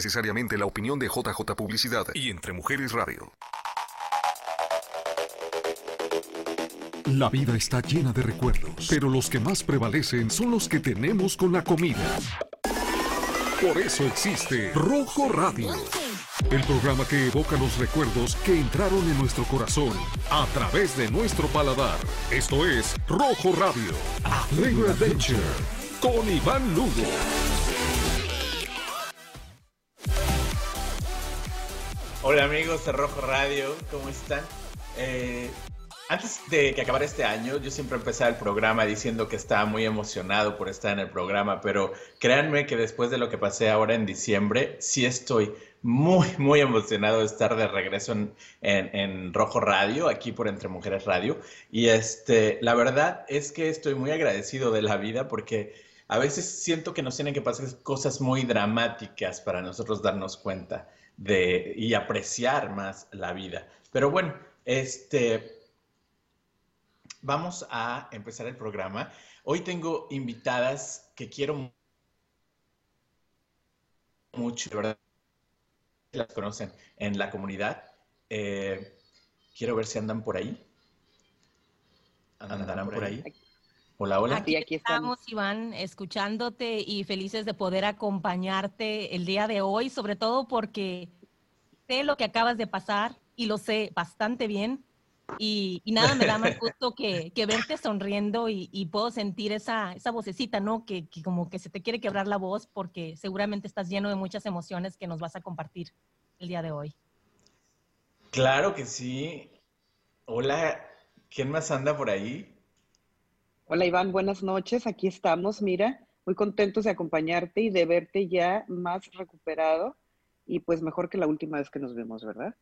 necesariamente la opinión de JJ Publicidad y Entre Mujeres Radio. La vida está llena de recuerdos, pero los que más prevalecen son los que tenemos con la comida. Por eso existe Rojo Radio, el programa que evoca los recuerdos que entraron en nuestro corazón a través de nuestro paladar. Esto es Rojo Radio, Adventure, con Iván Lugo. Hola amigos de Rojo Radio, ¿cómo están? Eh, antes de que acabara este año, yo siempre empezaba el programa diciendo que estaba muy emocionado por estar en el programa, pero créanme que después de lo que pasé ahora en diciembre, sí estoy muy, muy emocionado de estar de regreso en, en, Rojo Radio, aquí por Entre Mujeres Radio. Y este, la verdad es que estoy muy agradecido de la vida porque a veces siento que nos tienen que pasar cosas muy dramáticas para nosotros darnos cuenta de, y apreciar más la vida. Pero bueno, este, vamos a empezar el programa. Hoy tengo invitadas que quiero mucho, de verdad, las conocen en la comunidad. Eh, quiero ver si andan por ahí. ¿Andarán por ahí? Hola, hola. Aquí, aquí estamos, Iván, escuchándote y felices de poder acompañarte el día de hoy, sobre todo porque sé lo que acabas de pasar y lo sé bastante bien. Y, nada me da más gusto que, verte sonriendo y, puedo sentir esa, esa vocecita, ¿no? Que, como que se te quiere quebrar la voz porque seguramente estás lleno de muchas emociones que nos vas a compartir el día de hoy. Claro que sí. Hola, ¿quién más anda por ahí? Hola Iván, buenas noches. Aquí estamos, mira, muy contentos de acompañarte y de verte ya más recuperado y pues mejor que la última vez que nos vemos, ¿verdad?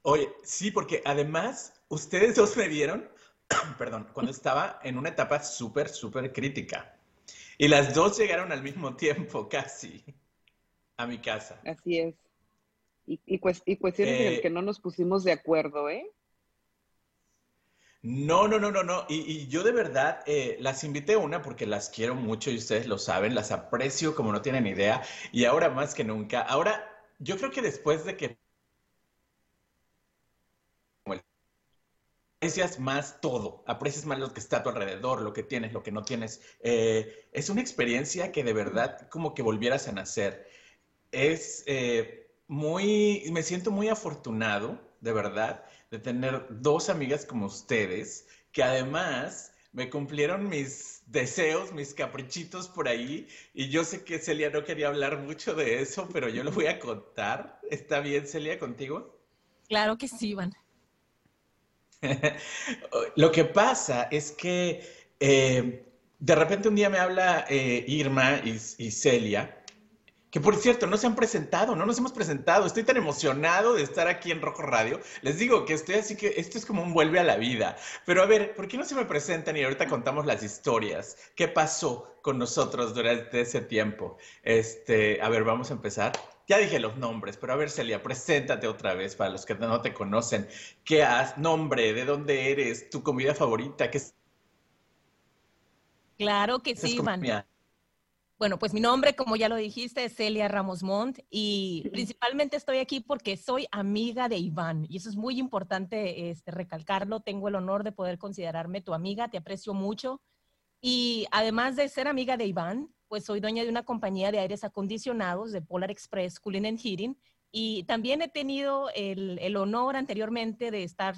Oye, sí, porque además ustedes dos me vieron, perdón, cuando estaba en una etapa súper, súper crítica. Y las dos llegaron al mismo tiempo, casi, a mi casa. Así es. Y, y, cuestiones en las eh, que no nos pusimos de acuerdo, ¿eh? No, no, no, no, no. Y, yo de verdad eh, las invité una porque las quiero mucho y ustedes lo saben, las aprecio como no tienen idea. Y ahora más que nunca, ahora yo creo que después de que aprecias más todo, aprecias más lo que está a tu alrededor, lo que tienes, lo que no tienes. Eh, es una experiencia que de verdad como que volvieras a nacer. Es eh, muy, me siento muy afortunado, de verdad, de tener dos amigas como ustedes, que además me cumplieron mis deseos, mis caprichitos por ahí. Y yo sé que Celia no quería hablar mucho de eso, pero yo lo voy a contar. ¿Está bien, Celia, contigo? Claro que sí, Iván. Lo que pasa es que eh, de repente un día me habla eh, Irma y, Celia, que por cierto no se han presentado, no nos hemos presentado. Estoy tan emocionado de estar aquí en Rojo Radio. Les digo que estoy así que esto es como un vuelve a la vida. Pero a ver, ¿por qué no se me presentan y ahorita contamos las historias? ¿Qué pasó con nosotros durante ese tiempo? Este, a ver, vamos a empezar. Ya dije los nombres, pero a ver, Celia, preséntate otra vez para los que no te conocen. ¿Qué has? Nombre, ¿de dónde eres? ¿Tu comida favorita? ¿Qué es? Claro que sí, Iván. Bueno, pues mi nombre, como ya lo dijiste, es Celia Ramos Montt y principalmente estoy aquí porque soy amiga de Iván y eso es muy importante este, recalcarlo. Tengo el honor de poder considerarme tu amiga, te aprecio mucho y además de ser amiga de Iván, pues soy dueña de una compañía de aires acondicionados de Polar Express Cooling and Heating y también he tenido el, honor anteriormente de estar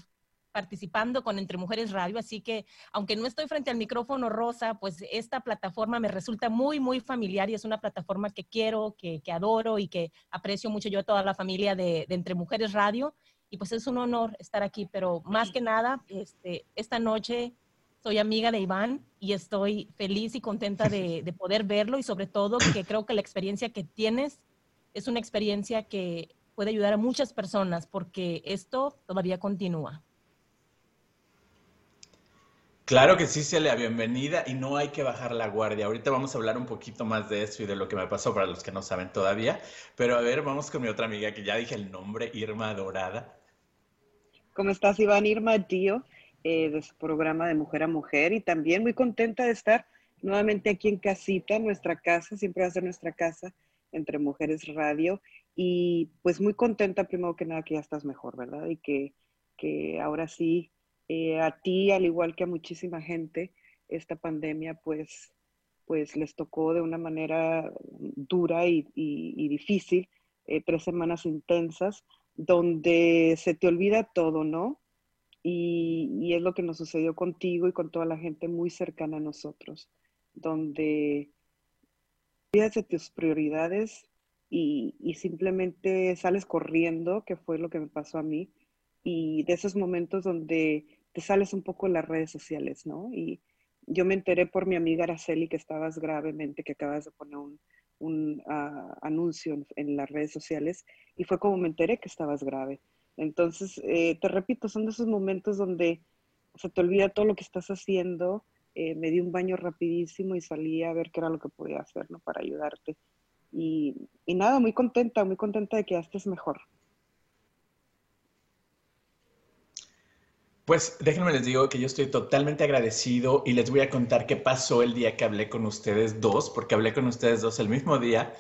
participando con Entre Mujeres Radio, así que aunque no estoy frente al micrófono rosa, pues esta plataforma me resulta muy, muy familiar y es una plataforma que quiero, que, adoro y que aprecio mucho yo a toda la familia de, de, Entre Mujeres Radio. Y pues es un honor estar aquí, pero más que nada, este, esta noche soy amiga de Iván y estoy feliz y contenta de, poder verlo y sobre todo que creo que la experiencia que tienes es una experiencia que puede ayudar a muchas personas porque esto todavía continúa. Claro que sí, Celia, bienvenida y no hay que bajar la guardia. Ahorita vamos a hablar un poquito más de eso y de lo que me pasó para los que no saben todavía. Pero a ver, vamos con mi otra amiga que ya dije el nombre, Irma Dorada. ¿Cómo estás, Iván? Irma Dio. Eh, de su programa de Mujer a Mujer y también muy contenta de estar nuevamente aquí en casita, nuestra casa, siempre va a ser nuestra casa entre Mujeres Radio. Y pues muy contenta, primero que nada, que ya estás mejor, ¿verdad? Y que, que ahora sí, eh, a ti, al igual que a muchísima gente, esta pandemia pues, pues les tocó de una manera dura y, difícil, eh, tres semanas intensas, donde se te olvida todo, ¿no? Y, es lo que nos sucedió contigo y con toda la gente muy cercana a nosotros, donde olvidas de tus prioridades y, simplemente sales corriendo, que fue lo que me pasó a mí, y de esos momentos donde te sales un poco en las redes sociales, ¿no? Y yo me enteré por mi amiga Araceli que estabas gravemente, que acabas de poner un, un uh, anuncio en, las redes sociales, y fue como me enteré que estabas grave. Entonces, eh, te repito, son de esos momentos donde se te olvida todo lo que estás haciendo. Eh, me di un baño rapidísimo y salí a ver qué era lo que podía hacer, ¿no? Para ayudarte. Y, y nada, muy contenta, muy contenta de que ya estés mejor. Pues déjenme les digo que yo estoy totalmente agradecido y les voy a contar qué pasó el día que hablé con ustedes dos, porque hablé con ustedes dos el mismo día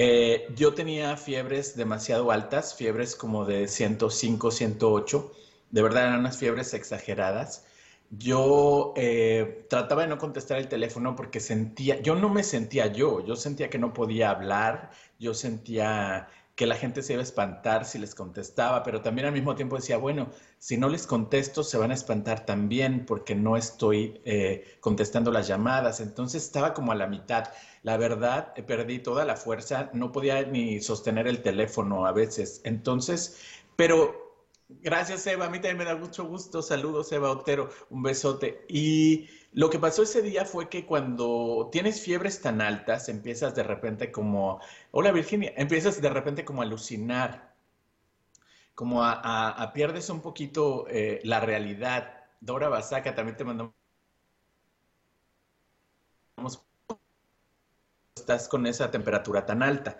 eh, yo tenía fiebres demasiado altas, fiebres como de 105, 108. De verdad eran unas fiebres exageradas. Yo eh, trataba de no contestar el teléfono porque sentía, yo no me sentía yo, yo sentía que no podía hablar, yo sentía que la gente se iba a espantar si les contestaba, pero también al mismo tiempo decía, bueno, si no les contesto se van a espantar también porque no estoy eh, contestando las llamadas. Entonces estaba como a la mitad. La verdad, eh, perdí toda la fuerza, no podía ni sostener el teléfono a veces. Entonces, pero Gracias, Eva. A mí también me da mucho gusto. Saludos, Eva Otero. Un besote. Y lo que pasó ese día fue que cuando tienes fiebres tan altas, empiezas de repente como, hola Virginia, empiezas de repente como a alucinar, como a, pierdes un poquito eh, la realidad. Dora Basaca también te mandamos estás con esa temperatura tan alta.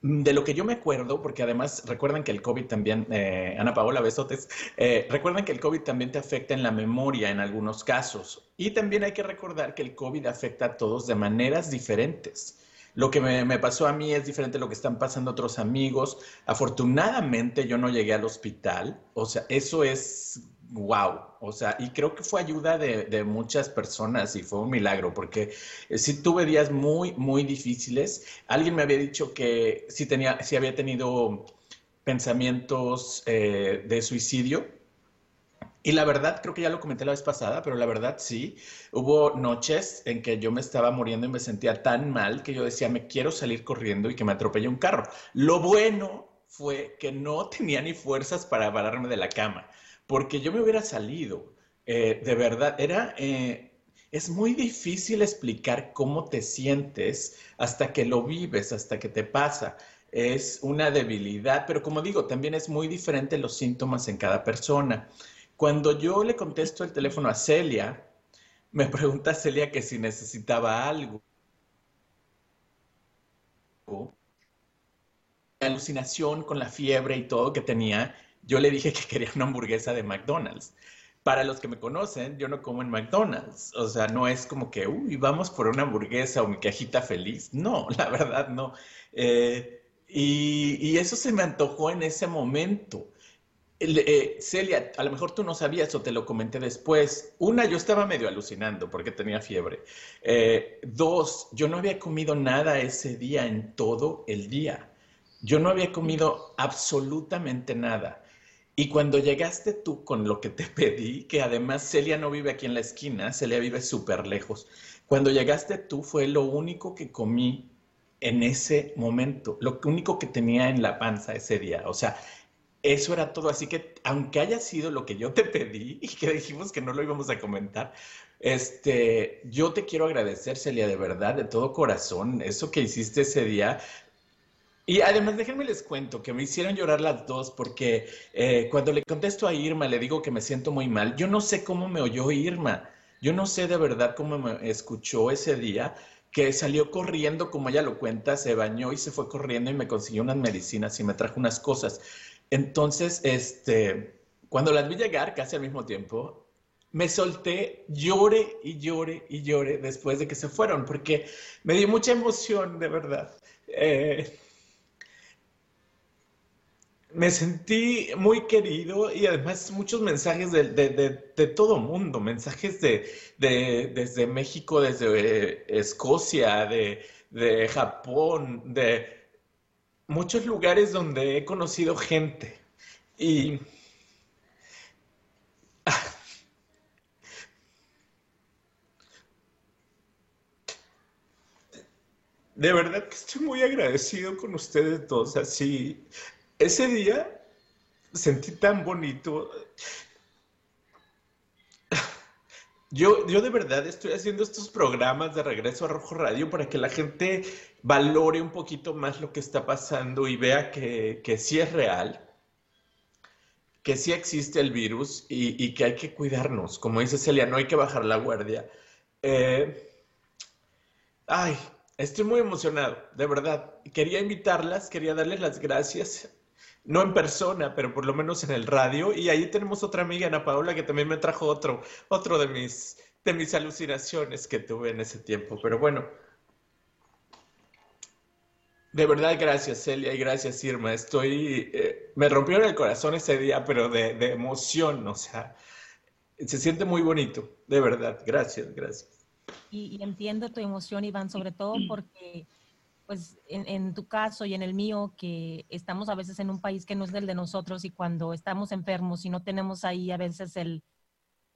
De lo que yo me acuerdo, porque además recuerden que el COVID también, eh, Ana Paola Besotes, eh, recuerden que el COVID también te afecta en la memoria en algunos casos. Y también hay que recordar que el COVID afecta a todos de maneras diferentes. Lo que me, me pasó a mí es diferente a lo que están pasando otros amigos. Afortunadamente yo no llegué al hospital, o sea, eso es wow, o sea, y creo que fue ayuda de, muchas personas y fue un milagro, porque eh, sí tuve días muy, muy difíciles. Alguien me había dicho que sí, tenía, sí había tenido pensamientos eh, de suicidio. Y la verdad, creo que ya lo comenté la vez pasada, pero la verdad sí, hubo noches en que yo me estaba muriendo y me sentía tan mal que yo decía, me quiero salir corriendo y que me atropelle un carro. Lo bueno fue que no tenía ni fuerzas para pararme de la cama porque yo me hubiera salido. Eh, de verdad, era, eh, es muy difícil explicar cómo te sientes hasta que lo vives, hasta que te pasa. Es una debilidad, pero como digo, también es muy diferente los síntomas en cada persona. Cuando yo le contesto el teléfono a Celia, me pregunta Celia que si necesitaba algo. La alucinación con la fiebre y todo que tenía, yo le dije que quería una hamburguesa de McDonald's. Para los que me conocen, yo no como en McDonald's. O sea, no es como que, uy, vamos por una hamburguesa o mi cajita feliz. No, la verdad no. Eh, y, eso se me antojó en ese momento. Eh, Celia, a lo mejor tú no sabías o te lo comenté después. Una, yo estaba medio alucinando porque tenía fiebre. Eh, dos, yo no había comido nada ese día en todo el día. Yo no había comido absolutamente nada. Y cuando llegaste tú con lo que te pedí, que además Celia no vive aquí en la esquina, Celia vive súper lejos, cuando llegaste tú fue lo único que comí en ese momento, lo único que tenía en la panza ese día. O sea, eso era todo. Así que aunque haya sido lo que yo te pedí y que dijimos que no lo íbamos a comentar, este, yo te quiero agradecer, Celia, de verdad, de todo corazón, eso que hiciste ese día. Y además, déjenme les cuento que me hicieron llorar las dos porque eh, cuando le contesto a Irma, le digo que me siento muy mal. Yo no sé cómo me oyó Irma. Yo no sé de verdad cómo me escuchó ese día, que salió corriendo, como ella lo cuenta, se bañó y se fue corriendo y me consiguió unas medicinas y me trajo unas cosas. Entonces, este, cuando las vi llegar casi al mismo tiempo, me solté, llore y llore y llore después de que se fueron, porque me dio mucha emoción, de verdad. Eh, me sentí muy querido y además muchos mensajes de, de, de, todo mundo, mensajes de, desde México, desde Escocia, de, Japón, de muchos lugares donde he conocido gente. Y de verdad que estoy muy agradecido con ustedes todos. Así, ese día sentí tan bonito. Yo, yo de verdad estoy haciendo estos programas de regreso a Rojo Radio para que la gente valore un poquito más lo que está pasando y vea que, que sí es real, que sí existe el virus y, que hay que cuidarnos. Como dice Celia, no hay que bajar la guardia. Eh, ay, estoy muy emocionado, de verdad. Quería invitarlas, quería darles las gracias no en persona, pero por lo menos en el radio. Y ahí tenemos otra amiga, Ana Paola, que también me trajo otro, otro de mis, de mis alucinaciones que tuve en ese tiempo. Pero bueno, de verdad, gracias Celia y gracias Irma. Estoy, eh, me rompieron el corazón ese día, pero de, de emoción, o sea, se siente muy bonito, de verdad. Gracias, gracias. Y, y, entiendo tu emoción, Iván, sobre todo porque pues en, tu caso y en el mío, que estamos a veces en un país que no es del de nosotros y cuando estamos enfermos y no tenemos ahí a veces el,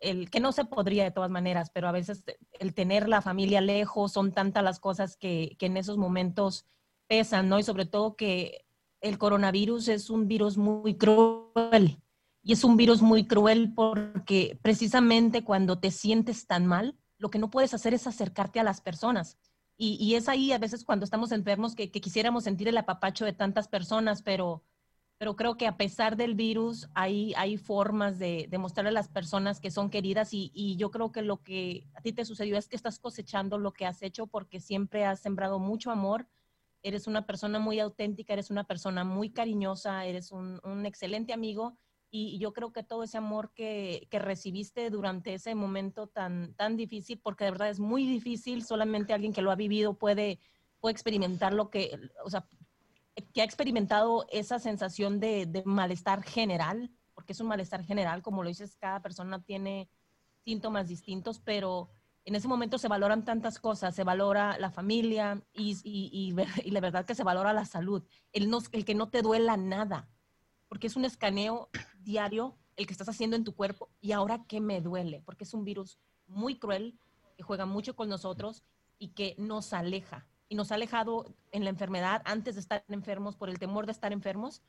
el que no se podría de todas maneras, pero a veces el tener la familia lejos, son tantas las cosas que, que en esos momentos pesan, ¿no? Y sobre todo que el coronavirus es un virus muy cruel. Y es un virus muy cruel porque precisamente cuando te sientes tan mal, lo que no puedes hacer es acercarte a las personas y, es ahí a veces cuando estamos enfermos que, quisiéramos sentir el apapacho de tantas personas, pero, pero creo que a pesar del virus hay, hay formas de, de mostrarle a las personas que son queridas y, yo creo que lo que a ti te sucedió es que estás cosechando lo que has hecho porque siempre has sembrado mucho amor. Eres una persona muy auténtica, eres una persona muy cariñosa, eres un excelente amigo y yo creo que todo ese amor que, que, recibiste durante ese momento tan, tan difícil, porque de verdad es muy difícil, solamente alguien que lo ha vivido puede, puede experimentar lo que, o sea, que ha experimentado esa sensación de, de, malestar general, porque es un malestar general, como lo dices, cada persona tiene síntomas distintos, pero en ese momento se valoran tantas cosas, se valora la familia y, y, y, y la verdad que se valora la salud, el, no, el que no te duela nada, porque es un escaneo diario el que estás haciendo en tu cuerpo y ahora qué me duele, porque es un virus muy cruel que juega mucho con nosotros y que nos aleja. Y nos ha alejado en la enfermedad antes de estar enfermos por el temor de estar enfermos,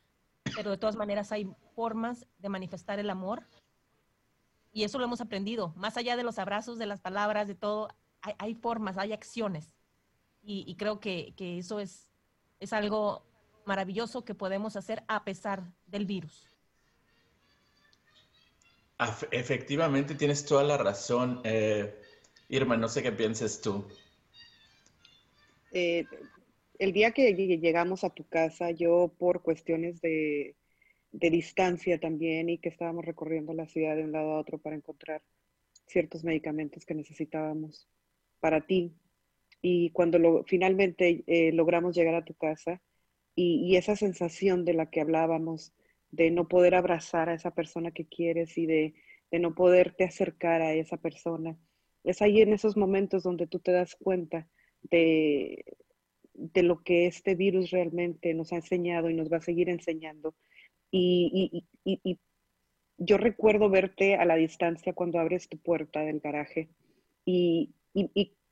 pero de todas maneras hay formas de manifestar el amor y eso lo hemos aprendido. Más allá de los abrazos, de las palabras, de todo, hay, formas, hay acciones. Y, creo que, que, eso es, es algo maravilloso que podemos hacer a pesar del virus. Efectivamente, tienes toda la razón. Eh, Irma, no sé qué pienses tú. Eh, el día que llegamos a tu casa, yo por cuestiones de, distancia también y que estábamos recorriendo la ciudad de un lado a otro para encontrar ciertos medicamentos que necesitábamos para ti. Y cuando lo, finalmente eh, logramos llegar a tu casa y, esa sensación de la que hablábamos, de no poder abrazar a esa persona que quieres y de, no poderte acercar a esa persona. Es ahí en esos momentos donde tú te das cuenta de, de lo que este virus realmente nos ha enseñado y nos va a seguir enseñando. Y, yo recuerdo verte a la distancia cuando abres tu puerta del garaje y,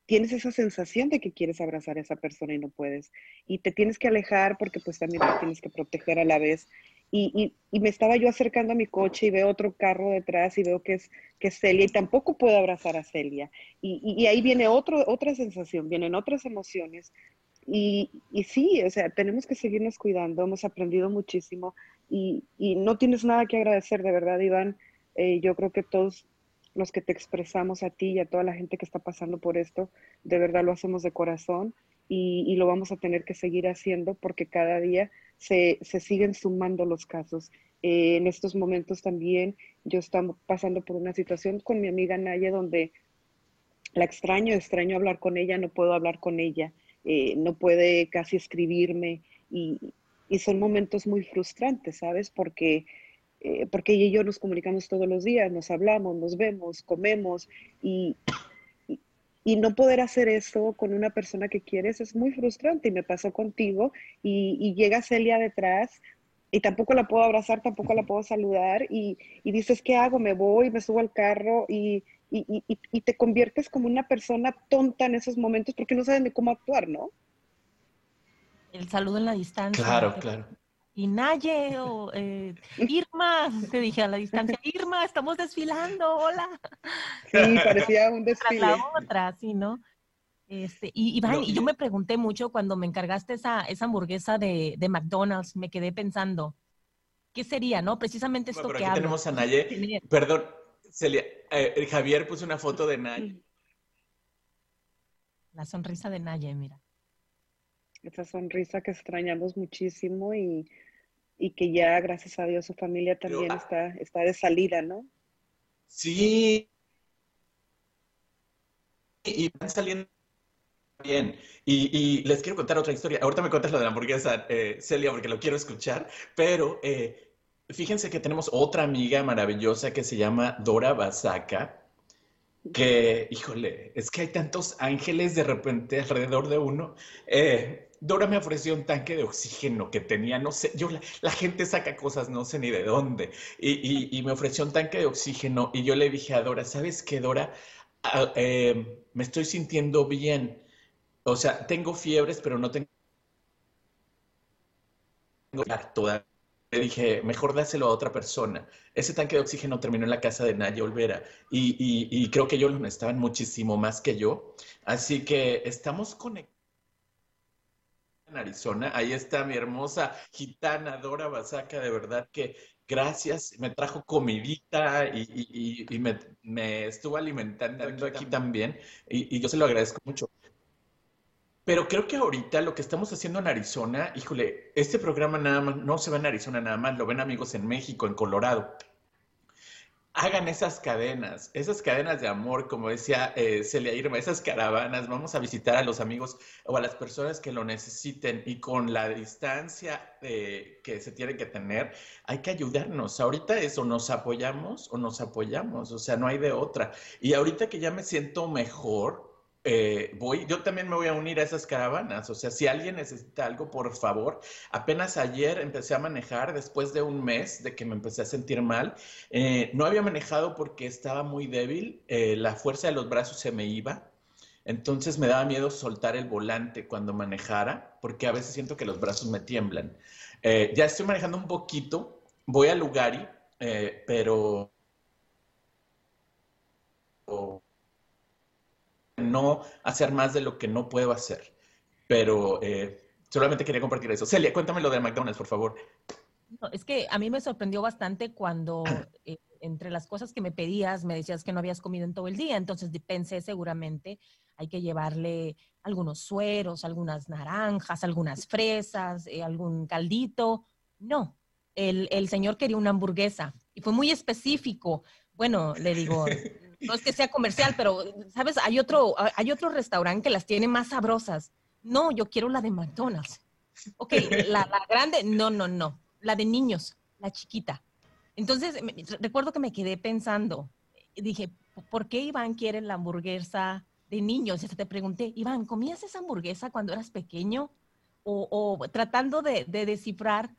tienes esa sensación de que quieres abrazar a esa persona y no puedes. Y te tienes que alejar porque pues también te tienes que proteger a la vez. Y, y, me estaba yo acercando a mi coche y veo otro carro detrás y veo que es, que es Celia y tampoco puedo abrazar a Celia. Y, y ahí viene otro, otra sensación, vienen otras emociones. Y, sí, o sea, tenemos que seguirnos cuidando, hemos aprendido muchísimo y, no tienes nada que agradecer, de verdad, Iván. Eh, yo creo que todos los que te expresamos a ti y a toda la gente que está pasando por esto, de verdad lo hacemos de corazón y, lo vamos a tener que seguir haciendo porque cada día se, siguen sumando los casos. Eh, en estos momentos también yo estamos pasando por una situación con mi amiga Naya donde la extraño, extraño hablar con ella, no puedo hablar con ella, eh, no puede casi escribirme y, son momentos muy frustrantes, ¿sabes? Porque, eh, porque ella y yo nos comunicamos todos los días, nos hablamos, nos vemos, comemos y, y, no poder hacer eso con una persona que quieres es muy frustrante y me pasó contigo y, y llega Celia detrás y tampoco la puedo abrazar, tampoco la puedo saludar y, y dices, ¿qué hago? Me voy, me subo al carro y, y, y, y, te conviertes como una persona tonta en esos momentos porque no sabes ni cómo actuar, ¿no? El saludo en la distancia. Claro, claro. Y Naye o eh, Irma, te dije a la distancia, Irma, estamos desfilando, hola. Sí, parecía un desfile. la otra, sí, ¿no? Este, y Iván, y yo me pregunté mucho cuando me encargaste esa, esa hamburguesa de, de McDonald's, me quedé pensando, ¿qué sería, no? Precisamente esto bueno, que aquí tenemos a Naye. Perdón, Celia, eh, Javier puso una foto de Naye. La sonrisa de Naye, mira. Esa sonrisa que extrañamos muchísimo y, que ya, gracias a Dios, su familia también ah está, está de salida, ¿no? Sí. Y van saliendo bien. Y, les quiero contar otra historia. Ahorita me cuentas lo de la hamburguesa, eh, Celia, porque lo quiero escuchar, pero eh, fíjense que tenemos otra amiga maravillosa que se llama Dora Basaca, que, híjole, es que hay tantos ángeles de repente alrededor de uno. Eh, Dora me ofreció un tanque de oxígeno que tenía, no sé, yo la, gente saca cosas, no sé ni de dónde, y, me ofreció un tanque de oxígeno y yo le dije a Dora, ¿sabes qué, Dora? Ah, eh, me estoy sintiendo bien. O sea, tengo fiebres, pero no tengo toda le dije, mejor dáselo a otra persona. Ese tanque de oxígeno terminó en la casa de Naya Olvera y, creo que ellos lo necesitaban muchísimo más que yo. Así que estamos conectados en Arizona. Ahí está mi hermosa gitana Dora Basaca, de verdad que gracias. Me trajo comidita y, me, estuvo alimentando aquí, también y yo se lo agradezco mucho. Pero creo que ahorita lo que estamos haciendo en Arizona, híjole, este programa nada más no se va en Arizona nada más, lo ven amigos en México, en Colorado. Hagan esas cadenas, esas cadenas de amor, como decía eh, Celia Irma, esas caravanas, vamos a visitar a los amigos o a las personas que lo necesiten y con la distancia eh, que se tiene que tener, hay que ayudarnos. Ahorita eso, nos apoyamos o nos apoyamos, o sea, no hay de otra. Y ahorita que ya me siento mejor, eh, voy, yo también me voy a unir a esas caravanas. O sea, si alguien necesita algo, por favor. Apenas ayer empecé a manejar después de un mes de que me empecé a sentir mal. Eh, no había manejado porque estaba muy débil, eh, la fuerza de los brazos se me iba. Entonces me daba miedo soltar el volante cuando manejara, porque a veces siento que los brazos me tiemblan. ya estoy manejando un poquito, voy a Lugari, pero no hacer más de lo que no puedo hacer. Pero eh, solamente quería compartir eso. Celia, cuéntame lo de McDonald's, por favor. es que a mí me sorprendió bastante cuando eh, entre las cosas que me pedías me decías que no habías comido en todo el día, entonces pensé seguramente hay que llevarle algunos sueros, algunas naranjas, algunas fresas, eh, algún caldito. No, el, el señor quería una hamburguesa y fue muy específico. Bueno, le digo, no es que sea comercial, pero, ¿sabes? Hay otro, hay otro restaurante que las tiene más sabrosas. No, yo quiero la de McDonald's. Ok, la, grande, no, no, no. La de niños, la chiquita. Entonces, recuerdo que me quedé pensando, dije, ¿por qué Iván quiere la hamburguesa de niños? Y te pregunté, Iván, ¿comías esa hamburguesa cuando eras pequeño? O, tratando de, de descifrar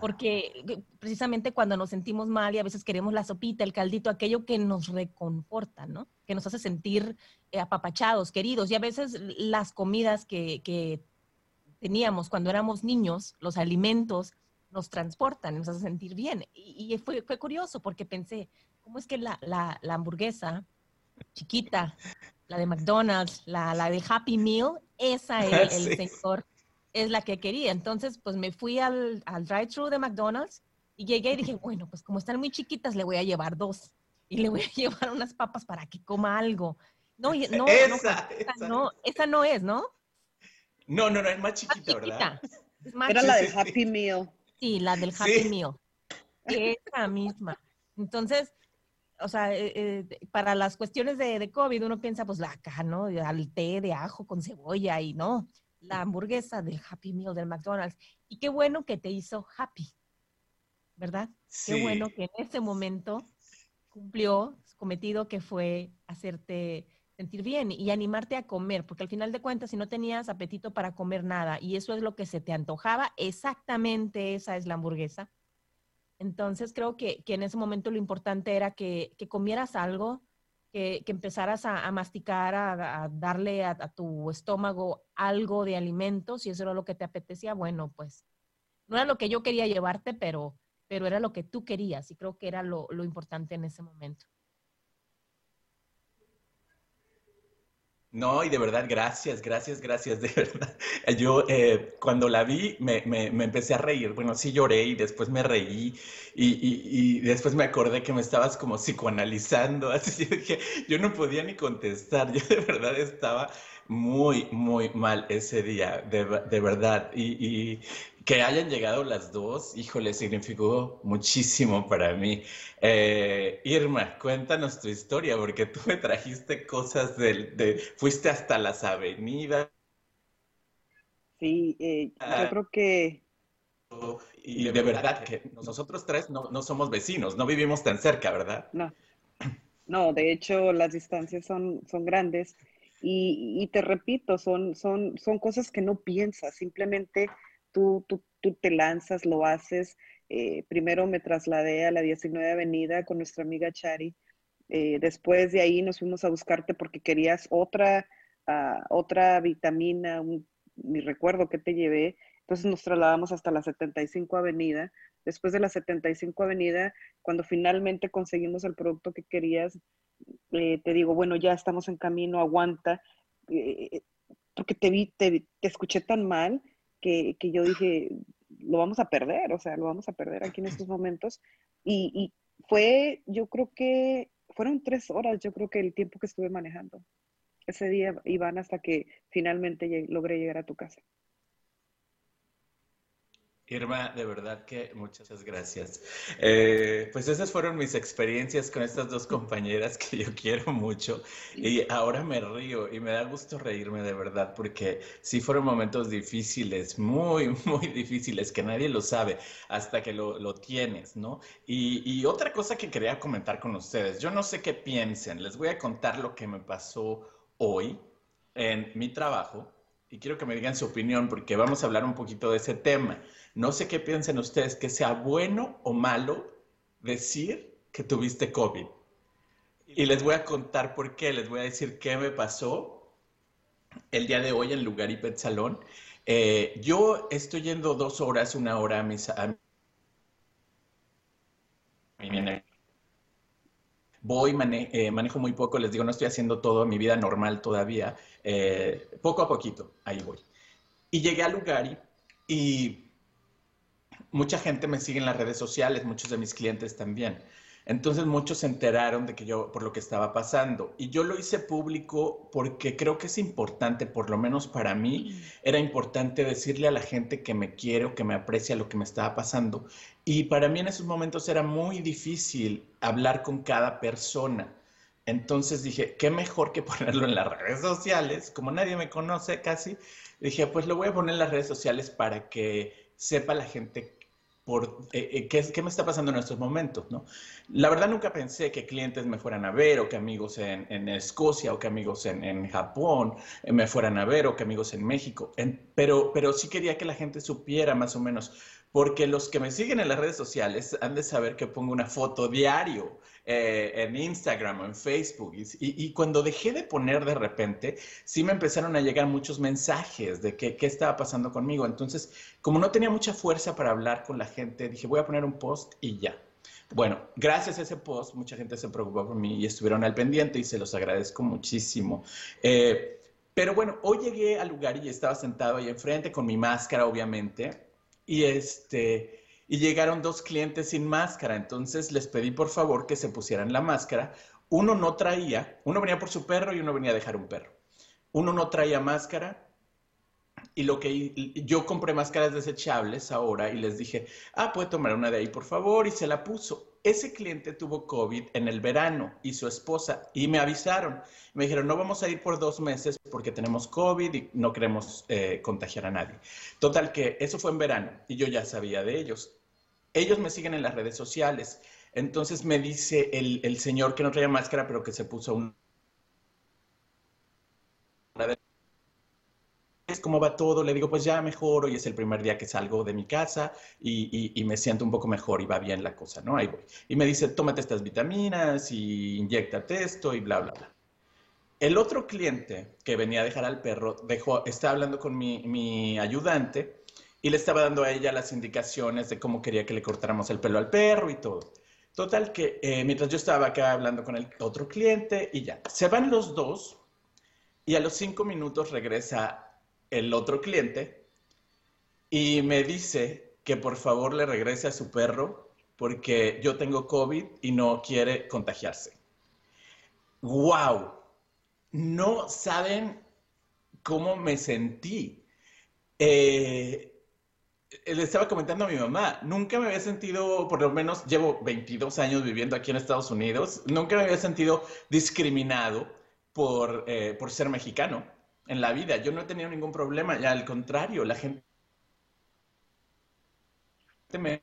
porque precisamente cuando nos sentimos mal y a veces queremos la sopita, el caldito, aquello que nos reconforta, ¿no? Que nos hace sentir eh, apapachados, queridos. Y a veces las comidas que, teníamos cuando éramos niños, los alimentos, nos transportan, nos hacen sentir bien. Y, fue, fue, curioso porque pensé, ¿cómo es que la, hamburguesa chiquita, la de McDonald's, la, la de Happy Meal, esa es el señor es la que quería. Entonces, pues me fui al, al drive-thru de McDonald's y llegué y dije, bueno, pues como están muy chiquitas, le voy a llevar dos. Y le voy a llevar unas papas para que coma algo. No, no, esa, no, esa, no, esa no es, ¿no? No, no, no, es más chiquita, ¿verdad? Era la del Happy Meal. Sí, la del Happy Meal. Esa misma. Entonces, o sea, eh, eh, para las cuestiones de, de, COVID, uno piensa, pues, la acá, ¿no? Al té de ajo con cebolla y no, la hamburguesa del Happy Meal del McDonald's. Y qué bueno que te hizo happy, ¿verdad? Qué bueno que en ese momento cumplió su cometido que fue hacerte sentir bien y animarte a comer, porque al final de cuentas, si no tenías apetito para comer nada y eso es lo que se te antojaba, exactamente esa es la hamburguesa. Entonces creo que, en ese momento lo importante era que, comieras algo, que, empezaras a, masticar, a, darle a, tu estómago algo de alimentos, y eso era lo que te apetecía, bueno, pues no era lo que yo quería llevarte, pero, pero era lo que tú querías y creo que era lo importante en ese momento. No, y de verdad, gracias, gracias, gracias, de verdad. Yo eh, cuando la vi me, me, empecé a reír. Bueno, sí lloré y después me reí y, y, y, después me acordé que me estabas como psicoanalizando. Así dije, yo no podía ni contestar. Yo de verdad estaba muy, muy mal ese día, de, de verdad. Y, que hayan llegado las dos, híjole, significó muchísimo para mí. Eh, Irma, cuéntanos tu historia, porque tú me trajiste cosas del, de, fuiste hasta las avenidas. Sí, eh, yo creo que... Y de verdad que nosotros tres no, no, somos vecinos, no vivimos tan cerca, ¿verdad? No, no, de hecho las distancias son, son grandes y, y te repito, son, son, son cosas que no piensas, simplemente tú, tú, tú te lanzas, lo haces. Eh, primero me trasladé a la 19 Avenida con nuestra amiga Chari. Eh, después de ahí nos fuimos a buscarte porque querías otra, uh, otra vitamina, un, recuerdo que te llevé. Entonces nos trasladamos hasta la 75 Avenida. Después de la 75 Avenida, cuando finalmente conseguimos el producto que querías, eh, te digo, bueno, ya estamos en camino, aguanta, porque te vi, te, escuché tan mal que, que, yo dije, lo vamos a perder, o sea, lo vamos a perder aquí en estos momentos. Y, y, fue, yo creo que fueron tres horas, yo creo que el tiempo que estuve manejando. Ese día, Iván, hasta que finalmente logré llegar a tu casa. Irma, de verdad que muchas gracias. Eh, pues esas fueron mis experiencias con estas dos compañeras que yo quiero mucho y ahora me río y me da gusto reírme de verdad porque sí fueron momentos difíciles, muy, muy difíciles, que nadie lo sabe hasta que lo, lo tienes, ¿no? Y, y otra cosa que quería comentar con ustedes, yo no sé qué piensen, les voy a contar lo que me pasó hoy en mi trabajo y quiero que me digan su opinión porque vamos a hablar un poquito de ese tema. No sé qué piensen ustedes, que sea bueno o malo decir que tuviste COVID. Y les voy a contar por qué, les voy a decir qué me pasó el día de hoy en Lugar y Pet Salón. Eh, yo estoy yendo dos horas, una hora a mis... A voy, eh, manejo muy poco, les digo, no estoy haciendo todo mi vida normal todavía, eh, poco a poquito, ahí voy. Y llegué al lugar y mucha gente me sigue en las redes sociales, muchos de mis clientes también. Entonces muchos se enteraron de que yo, por lo que estaba pasando. Y yo lo hice público porque creo que es importante, por lo menos para mí, era importante decirle a la gente que me quiere o que me aprecia lo que me estaba pasando. Y para mí en esos momentos era muy difícil hablar con cada persona. Entonces dije, qué mejor que ponerlo en las redes sociales, como nadie me conoce casi, dije, pues lo voy a poner en las redes sociales para que sepa la gente por eh, eh, ¿qué, me está pasando en estos momentos, ¿no? La verdad nunca pensé que clientes me fueran a ver o que amigos en, Escocia o que amigos en, Japón eh, me fueran a ver o que amigos en México, pero, pero sí quería que la gente supiera más o menos, porque los que me siguen en las redes sociales han de saber que pongo una foto diario eh, en Instagram o en Facebook. Y, cuando dejé de poner de repente, sí me empezaron a llegar muchos mensajes de qué, qué estaba pasando conmigo. Entonces, como no tenía mucha fuerza para hablar con la gente, dije, voy a poner un post y ya. Bueno, gracias a ese post, mucha gente se preocupó por mí y estuvieron al pendiente y se los agradezco muchísimo. Eh, pero bueno, hoy llegué al lugar y estaba sentado ahí enfrente con mi máscara, obviamente, y este, y llegaron dos clientes sin máscara. Entonces les pedí por favor que se pusieran la máscara. Uno no traía, uno venía por su perro y uno venía a dejar un perro. Uno no traía máscara Y lo que yo compré máscaras desechables ahora y les dije, ah, puede tomar una de ahí, por favor, y se la puso. Ese cliente tuvo COVID en el verano y su esposa, y me avisaron. Me dijeron, no vamos a ir por dos meses porque tenemos COVID y no queremos eh, contagiar a nadie. Total que eso fue en verano y yo ya sabía de ellos. Ellos me siguen en las redes sociales. Entonces me dice el, el señor que no traía máscara, pero que se puso un ¿cómo va todo? Le digo, pues ya mejor, hoy es el primer día que salgo de mi casa y, me siento un poco mejor y va bien la cosa, ¿no? Ahí voy. Y me dice, tómate estas vitaminas y inyectate esto y bla, bla, bla. El otro cliente que venía a dejar al perro, dejó, estaba hablando con mi, ayudante y le estaba dando a ella las indicaciones de cómo quería que le cortáramos el pelo al perro y todo. Total que eh, mientras yo estaba acá hablando con el otro cliente y ya, se van los dos y a los cinco minutos regresa el otro cliente y me dice que por favor le regrese a su perro porque yo tengo COVID y no quiere contagiarse. ¡Wow! No saben cómo me sentí. Eh, le estaba comentando a mi mamá, nunca me había sentido, por lo menos llevo 22 años viviendo aquí en Estados Unidos, nunca me había sentido discriminado por, eh, por ser mexicano en la vida. Yo no he tenido ningún problema, ya al contrario, la gente me...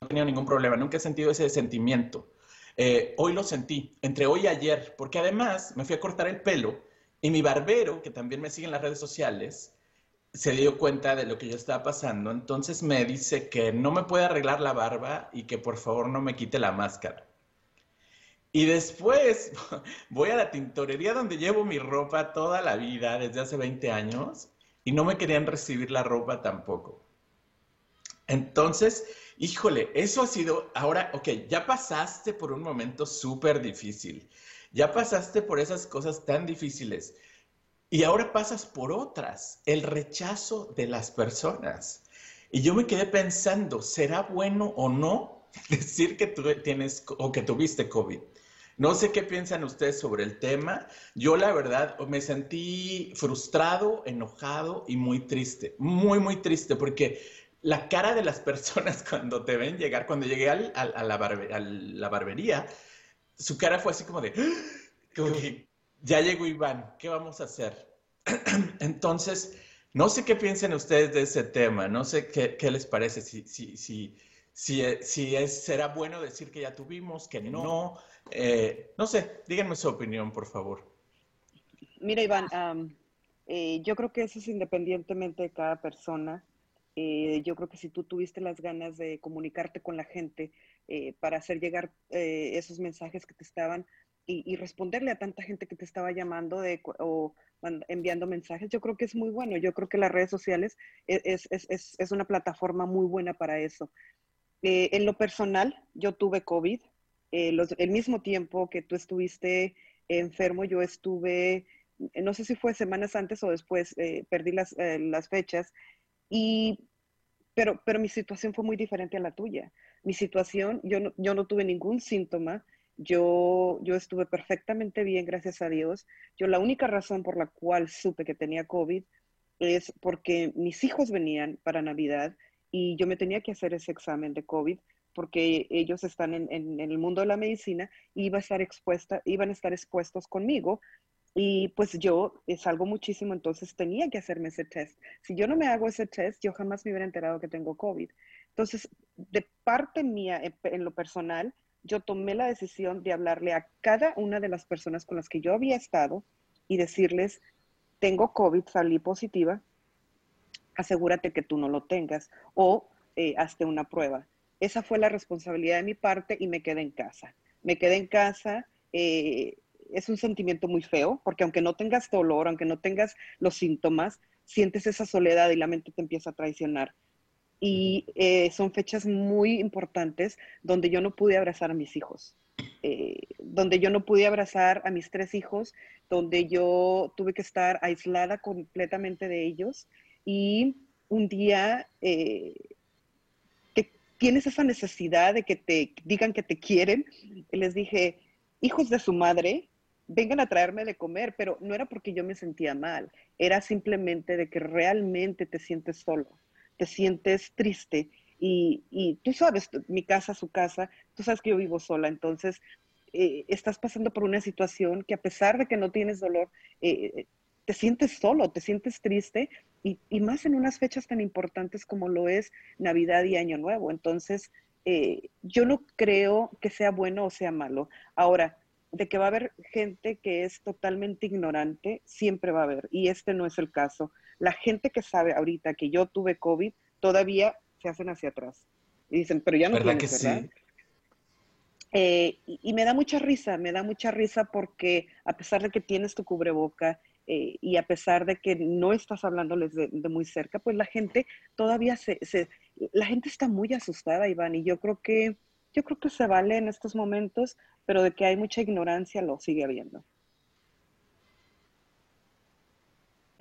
No he tenido ningún problema, nunca he sentido ese sentimiento. Eh, hoy lo sentí, entre hoy y ayer, porque además me fui a cortar el pelo y mi barbero, que también me sigue en las redes sociales, se dio cuenta de lo que yo estaba pasando, entonces me dice que no me puede arreglar la barba y que por favor no me quite la máscara. Y después voy a la tintorería donde llevo mi ropa toda la vida, desde hace 20 años, y no me querían recibir la ropa tampoco. Entonces, híjole, eso ha sido, ahora, ok, ya pasaste por un momento súper difícil, ya pasaste por esas cosas tan difíciles, y ahora pasas por otras, el rechazo de las personas. Y yo me quedé pensando, ¿será bueno o no decir que tú tienes o que tuviste COVID? No sé qué piensan ustedes sobre el tema. Yo la verdad me sentí frustrado, enojado y muy triste, muy, muy triste, porque la cara de las personas cuando te ven llegar, cuando llegué a, la barbería, su cara fue así como de, ¡Ah! Ya llegó Iván, ¿qué vamos a hacer? Entonces, no sé qué piensan ustedes de ese tema, no sé qué, les parece, si, si, si, si, si es, será bueno decir que ya tuvimos, que no eh, no sé, díganme su opinión, por favor. Mira, Iván, eh, yo creo que eso es independientemente de cada persona. Eh, yo creo que si tú tuviste las ganas de comunicarte con la gente para hacer llegar esos mensajes que te estaban y, responderle a tanta gente que te estaba llamando de, o enviando mensajes, yo creo que es muy bueno. Yo creo que las redes sociales e, es, es, es, es una plataforma muy buena para eso. en lo personal, yo tuve COVID, eh, el mismo tiempo que tú estuviste enfermo, yo estuve, no sé si fue semanas antes o después, eh, perdí las, eh, las fechas, y, pero, pero mi situación fue muy diferente a la tuya. Mi situación, yo no, yo no tuve ningún síntoma, yo, yo estuve perfectamente bien, gracias a Dios. Yo la única razón por la cual supe que tenía COVID es porque mis hijos venían para Navidad y yo me tenía que hacer ese examen de COVID porque ellos están en, el mundo de la medicina, iba a estar expuesta, iban a estar expuestos conmigo y pues yo salgo muchísimo, entonces tenía que hacerme ese test. Si yo no me hago ese test, yo jamás me hubiera enterado que tengo COVID. Entonces, de parte mía, en lo personal, yo tomé la decisión de hablarle a cada una de las personas con las que yo había estado y decirles, tengo COVID, salí positiva, asegúrate que tú no lo tengas o eh, hazte una prueba. Esa fue la responsabilidad de mi parte y me quedé en casa. Me quedé en casa. Eh, es un sentimiento muy feo, porque aunque no tengas dolor, aunque no tengas los síntomas, sientes esa soledad y la mente te empieza a traicionar. Y eh, son fechas muy importantes donde yo no pude abrazar a mis hijos, eh, donde yo no pude abrazar a mis tres hijos, donde yo tuve que estar aislada completamente de ellos. Y un día tienes esa necesidad de que te digan que te quieren. Les dije, hijos de su madre, vengan a traerme de comer, pero no era porque yo me sentía mal, era simplemente de que realmente te sientes solo, te sientes triste y, y tú sabes, mi casa, su casa, tú sabes que yo vivo sola, entonces eh, estás pasando por una situación que a pesar de que no tienes dolor, eh, te sientes solo, te sientes triste y, y, más en unas fechas tan importantes como lo es Navidad y Año Nuevo. Entonces, eh, yo no creo que sea bueno o sea malo. Ahora, de que va a haber gente que es totalmente ignorante, siempre va a haber, y este no es el caso. La gente que sabe ahorita que yo tuve COVID, todavía se hacen hacia atrás. Y dicen, pero ya no ¿Verdad que ¿verdad? sí? Eh, y, y, me da mucha risa, me da mucha risa porque a pesar de que tienes tu cubreboca eh, y a pesar de que no estás hablándoles de, de muy cerca, pues la gente todavía se, se, la gente está muy asustada, Iván, y yo creo que yo creo que se vale en estos momentos, pero de que hay mucha ignorancia lo sigue habiendo.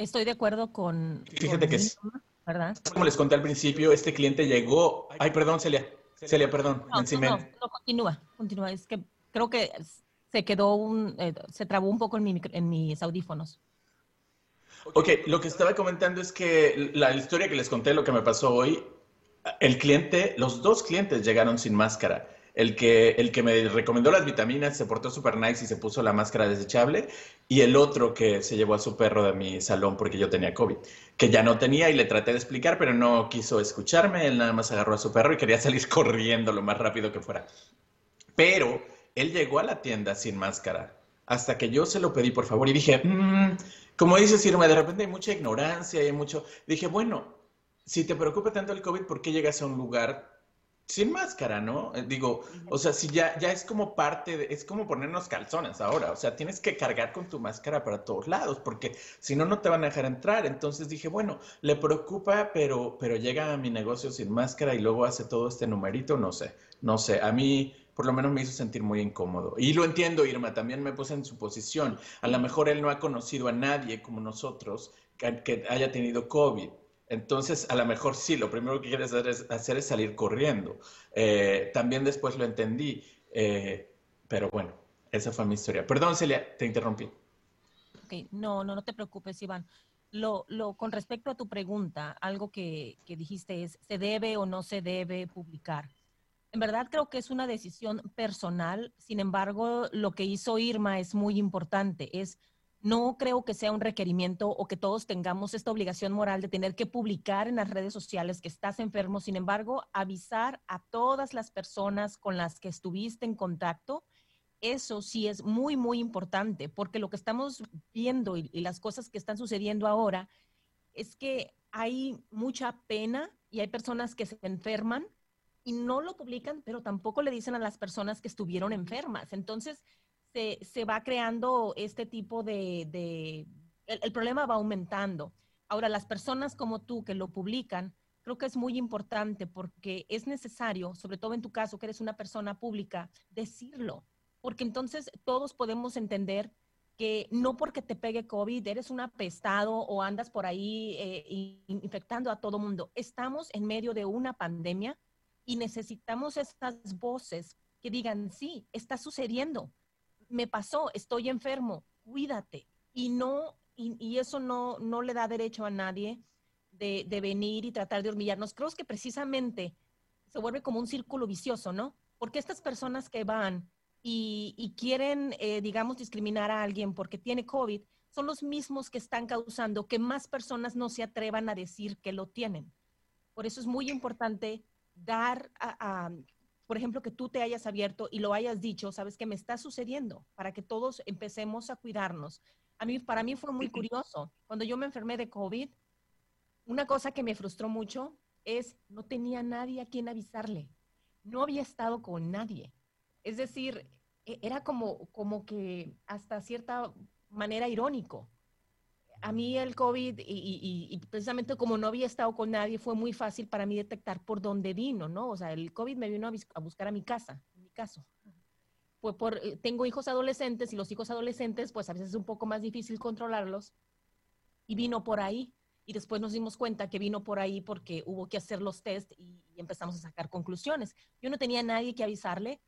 Estoy de acuerdo con... Fíjate con que es... ¿Verdad? Como les conté al principio, este cliente llegó... Ay, perdón, Celia. Celia, perdón. No, no, no, no, continúa, continúa. Es que creo que se quedó un... Eh, se trabó un poco en, mi, en mis audífonos. Ok, lo que estaba comentando es que la historia que les conté, lo que me pasó hoy, el cliente, los dos clientes llegaron sin máscara. El que, el que me recomendó las vitaminas se portó super nice y se puso la máscara desechable. Y el otro que se llevó a su perro de mi salón porque yo tenía COVID, que ya no tenía y le traté de explicar, pero no quiso escucharme. Él nada más agarró a su perro y quería salir corriendo lo más rápido que fuera. Pero él llegó a la tienda sin máscara hasta que yo se lo pedí por favor y dije, mmm, como dices Irma, de repente hay mucha ignorancia y hay mucho. Dije, bueno, si te preocupa tanto el COVID, ¿por qué llegas a un lugar sin máscara, ¿no? Eh, digo, o sea, si ya, ya es como parte, de, es como ponernos calzones ahora, o sea, tienes que cargar con tu máscara para todos lados, porque si no, no te van a dejar entrar. Entonces dije, bueno, le preocupa, pero, pero llega a mi negocio sin máscara y luego hace todo este numerito, no sé, no sé, a mí por lo menos me hizo sentir muy incómodo. Y lo entiendo, Irma, también me puse en su posición. A lo mejor él no ha conocido a nadie como nosotros que, que haya tenido COVID. Entonces, a lo mejor sí, lo primero que quieres hacer es, salir corriendo. Eh, también después lo entendí, eh, pero bueno, esa fue mi historia. Perdón, Celia, te interrumpí. Okay. No, no, no te preocupes, Iván. Lo, lo, con respecto a tu pregunta, algo que, que dijiste es, ¿se debe o no se debe publicar? En verdad creo que es una decisión personal, sin embargo, lo que hizo Irma es muy importante, es no creo que sea un requerimiento o que todos tengamos esta obligación moral de tener que publicar en las redes sociales que estás enfermo. Sin embargo, avisar a todas las personas con las que estuviste en contacto, eso sí es muy, muy importante, porque lo que estamos viendo y, las cosas que están sucediendo ahora es que hay mucha pena y hay personas que se enferman y no lo publican, pero tampoco le dicen a las personas que estuvieron enfermas. Entonces, se, va creando este tipo de, de el, el, problema va aumentando. Ahora, las personas como tú que lo publican, creo que es muy importante porque es necesario, sobre todo en tu caso, que eres una persona pública, decirlo, porque entonces todos podemos entender que no porque te pegue COVID eres un apestado o andas por ahí eh, infectando a todo mundo. Estamos en medio de una pandemia y necesitamos estas voces que digan, sí, está sucediendo, me pasó, estoy enfermo, cuídate. Y no, y, eso no, no le da derecho a nadie de, venir y tratar de hormillarnos. Creo que precisamente se vuelve como un círculo vicioso, ¿no? Porque estas personas que van y, quieren, eh, digamos, discriminar a alguien porque tiene COVID, son los mismos que están causando que más personas no se atrevan a decir que lo tienen. Por eso es muy importante dar a por ejemplo, que tú te hayas abierto y lo hayas dicho, sabes que me está sucediendo, para que todos empecemos a cuidarnos. A mí, para mí fue muy curioso. Cuando yo me enfermé de COVID, una cosa que me frustró mucho es no tenía nadie a quien avisarle. No había estado con nadie. Es decir, era como, como que hasta cierta manera irónico a mí el COVID y, y, y, precisamente como no había estado con nadie, fue muy fácil para mí detectar por dónde vino, ¿no? O sea, el COVID me vino a, a buscar a mi casa, en mi caso. Fue por, eh, tengo hijos adolescentes y los hijos adolescentes, pues a veces es un poco más difícil controlarlos. Y vino por ahí. Y después nos dimos cuenta que vino por ahí porque hubo que hacer los test y, y empezamos a sacar conclusiones. Yo no tenía nadie que avisarle,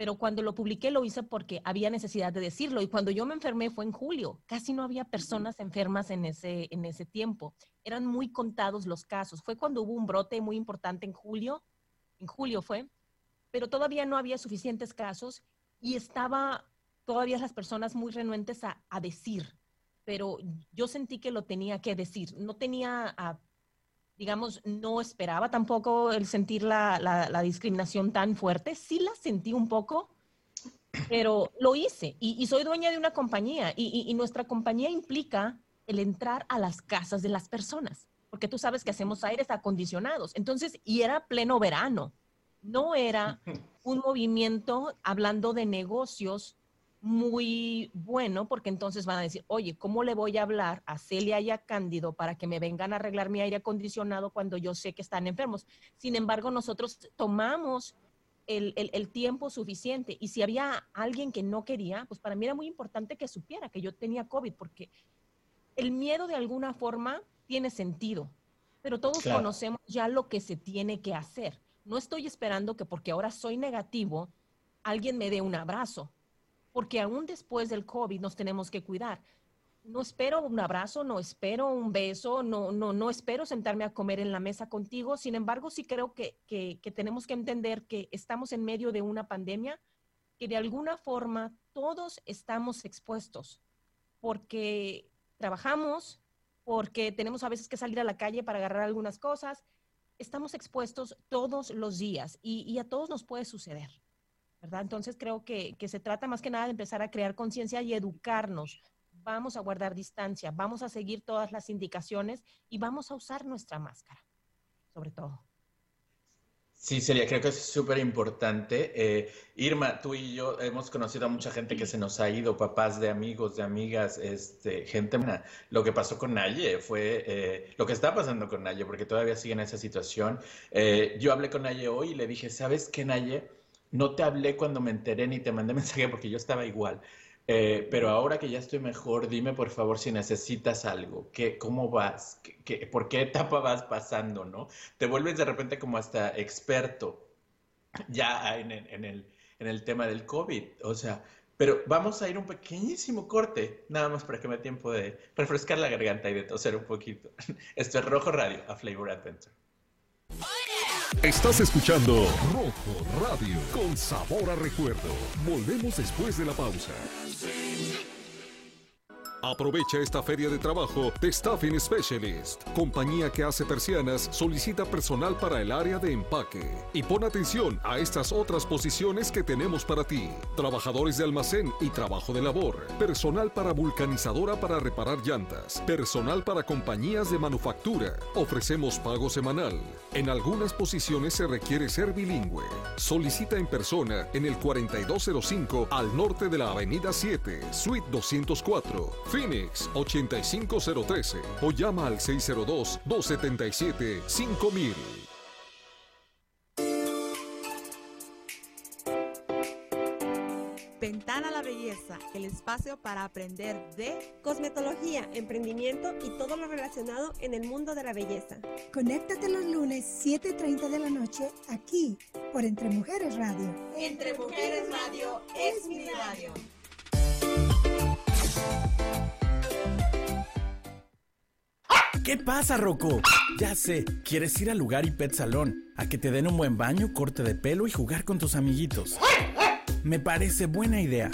pero cuando lo publiqué lo hice porque había necesidad de decirlo. Y cuando yo me enfermé fue en julio. Casi no había personas enfermas en ese, en ese tiempo. Eran muy contados los casos. Fue cuando hubo un brote muy importante en julio. En julio fue. Pero todavía no había suficientes casos y estaba todavía las personas muy renuentes a, a decir. Pero yo sentí que lo tenía que decir. No tenía a digamos, no esperaba tampoco el sentir la, la, discriminación tan fuerte. Sí la sentí un poco, pero lo hice. Y, soy dueña de una compañía y, y, nuestra compañía implica el entrar a las casas de las personas, porque tú sabes que hacemos aires acondicionados. Entonces, y era pleno verano. No era un movimiento hablando de negocios muy bueno porque entonces van a decir, oye, ¿cómo le voy a hablar a Celia y a Cándido para que me vengan a arreglar mi aire acondicionado cuando yo sé que están enfermos? Sin embargo, nosotros tomamos el, el, tiempo suficiente y si había alguien que no quería, pues para mí era muy importante que supiera que yo tenía COVID porque el miedo de alguna forma tiene sentido, pero todos conocemos ya lo que se tiene que hacer. No estoy esperando que porque ahora soy negativo, alguien me dé un abrazo porque aún después del COVID nos tenemos que cuidar. No espero un abrazo, no espero un beso, no, no, no espero sentarme a comer en la mesa contigo. Sin embargo, sí creo que, que, tenemos que entender que estamos en medio de una pandemia, que de alguna forma todos estamos expuestos, porque trabajamos, porque tenemos a veces que salir a la calle para agarrar algunas cosas. Estamos expuestos todos los días y a todos nos puede suceder. ¿Verdad? Entonces creo que, se trata más que nada de empezar a crear conciencia y educarnos. Vamos a guardar distancia, vamos a seguir todas las indicaciones y vamos a usar nuestra máscara, sobre todo. Sí, sería, creo que es súper importante. Eh, Irma, tú y yo hemos conocido a mucha gente que se nos ha ido, papás de amigos, de amigas, este, gente. Lo que pasó con Naye fue eh, lo que está pasando con Naye, porque todavía sigue en esa situación. Eh, yo hablé con Naye hoy y le dije, ¿sabes qué, Naye? No te hablé cuando me enteré ni te mandé mensaje porque yo estaba igual. Eh, pero ahora que ya estoy mejor, dime por favor si necesitas algo, ¿Qué, ¿cómo vas? ¿Qué, por qué etapa vas pasando? ¿no? Te vuelves de repente como hasta experto ya en el, en el, tema del COVID. O sea, pero vamos a ir un pequeñísimo corte, nada más para que me dé tiempo de refrescar la garganta y de toser un poquito. Esto es Rojo Radio, a Flavor Adventure. Estás escuchando Rojo Radio con sabor a recuerdo. Volvemos después de la pausa. Aprovecha esta feria de trabajo de Staffing Specialist. Compañía que hace persianas solicita personal para el área de empaque. Y pon atención a estas otras posiciones que tenemos para ti. Trabajadores de almacén y trabajo de labor. Personal para vulcanizadora para reparar llantas. Personal para compañías de manufactura. Ofrecemos pago semanal. En algunas posiciones se requiere ser bilingüe. Solicita en persona en el 4205 al norte de la Avenida 7, Suite 204 Phoenix 85013 o llama al 602-277-5000. Ventana a la Belleza, el espacio para aprender de cosmetología, emprendimiento y todo lo relacionado en el mundo de la belleza. Conéctate los lunes 7.30 de la noche aquí por Entre Mujeres Radio. Entre Mujeres Radio es mi radio. ¿Qué pasa, Rocco? Ya sé, quieres ir al lugar y pet salón, a que te den un buen baño, corte de pelo y jugar con tus amiguitos. Me parece buena idea.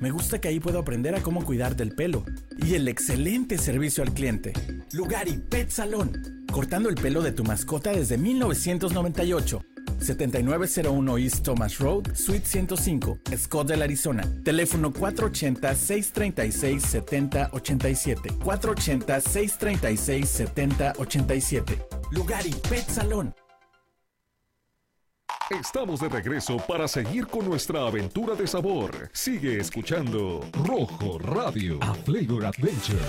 Me gusta que ahí puedo aprender a cómo cuidar del pelo y el excelente servicio al cliente. Lugar y Pet Salón, cortando el pelo de tu mascota desde 1998 7901 East Thomas Road, Suite 105, Scottsdale, Arizona. Teléfono 480-636-7087. 480-636-7087. Lugar y Pet Salón. Estamos de regreso para seguir con nuestra aventura de sabor. Sigue escuchando Rojo Radio, a Flavor Adventure.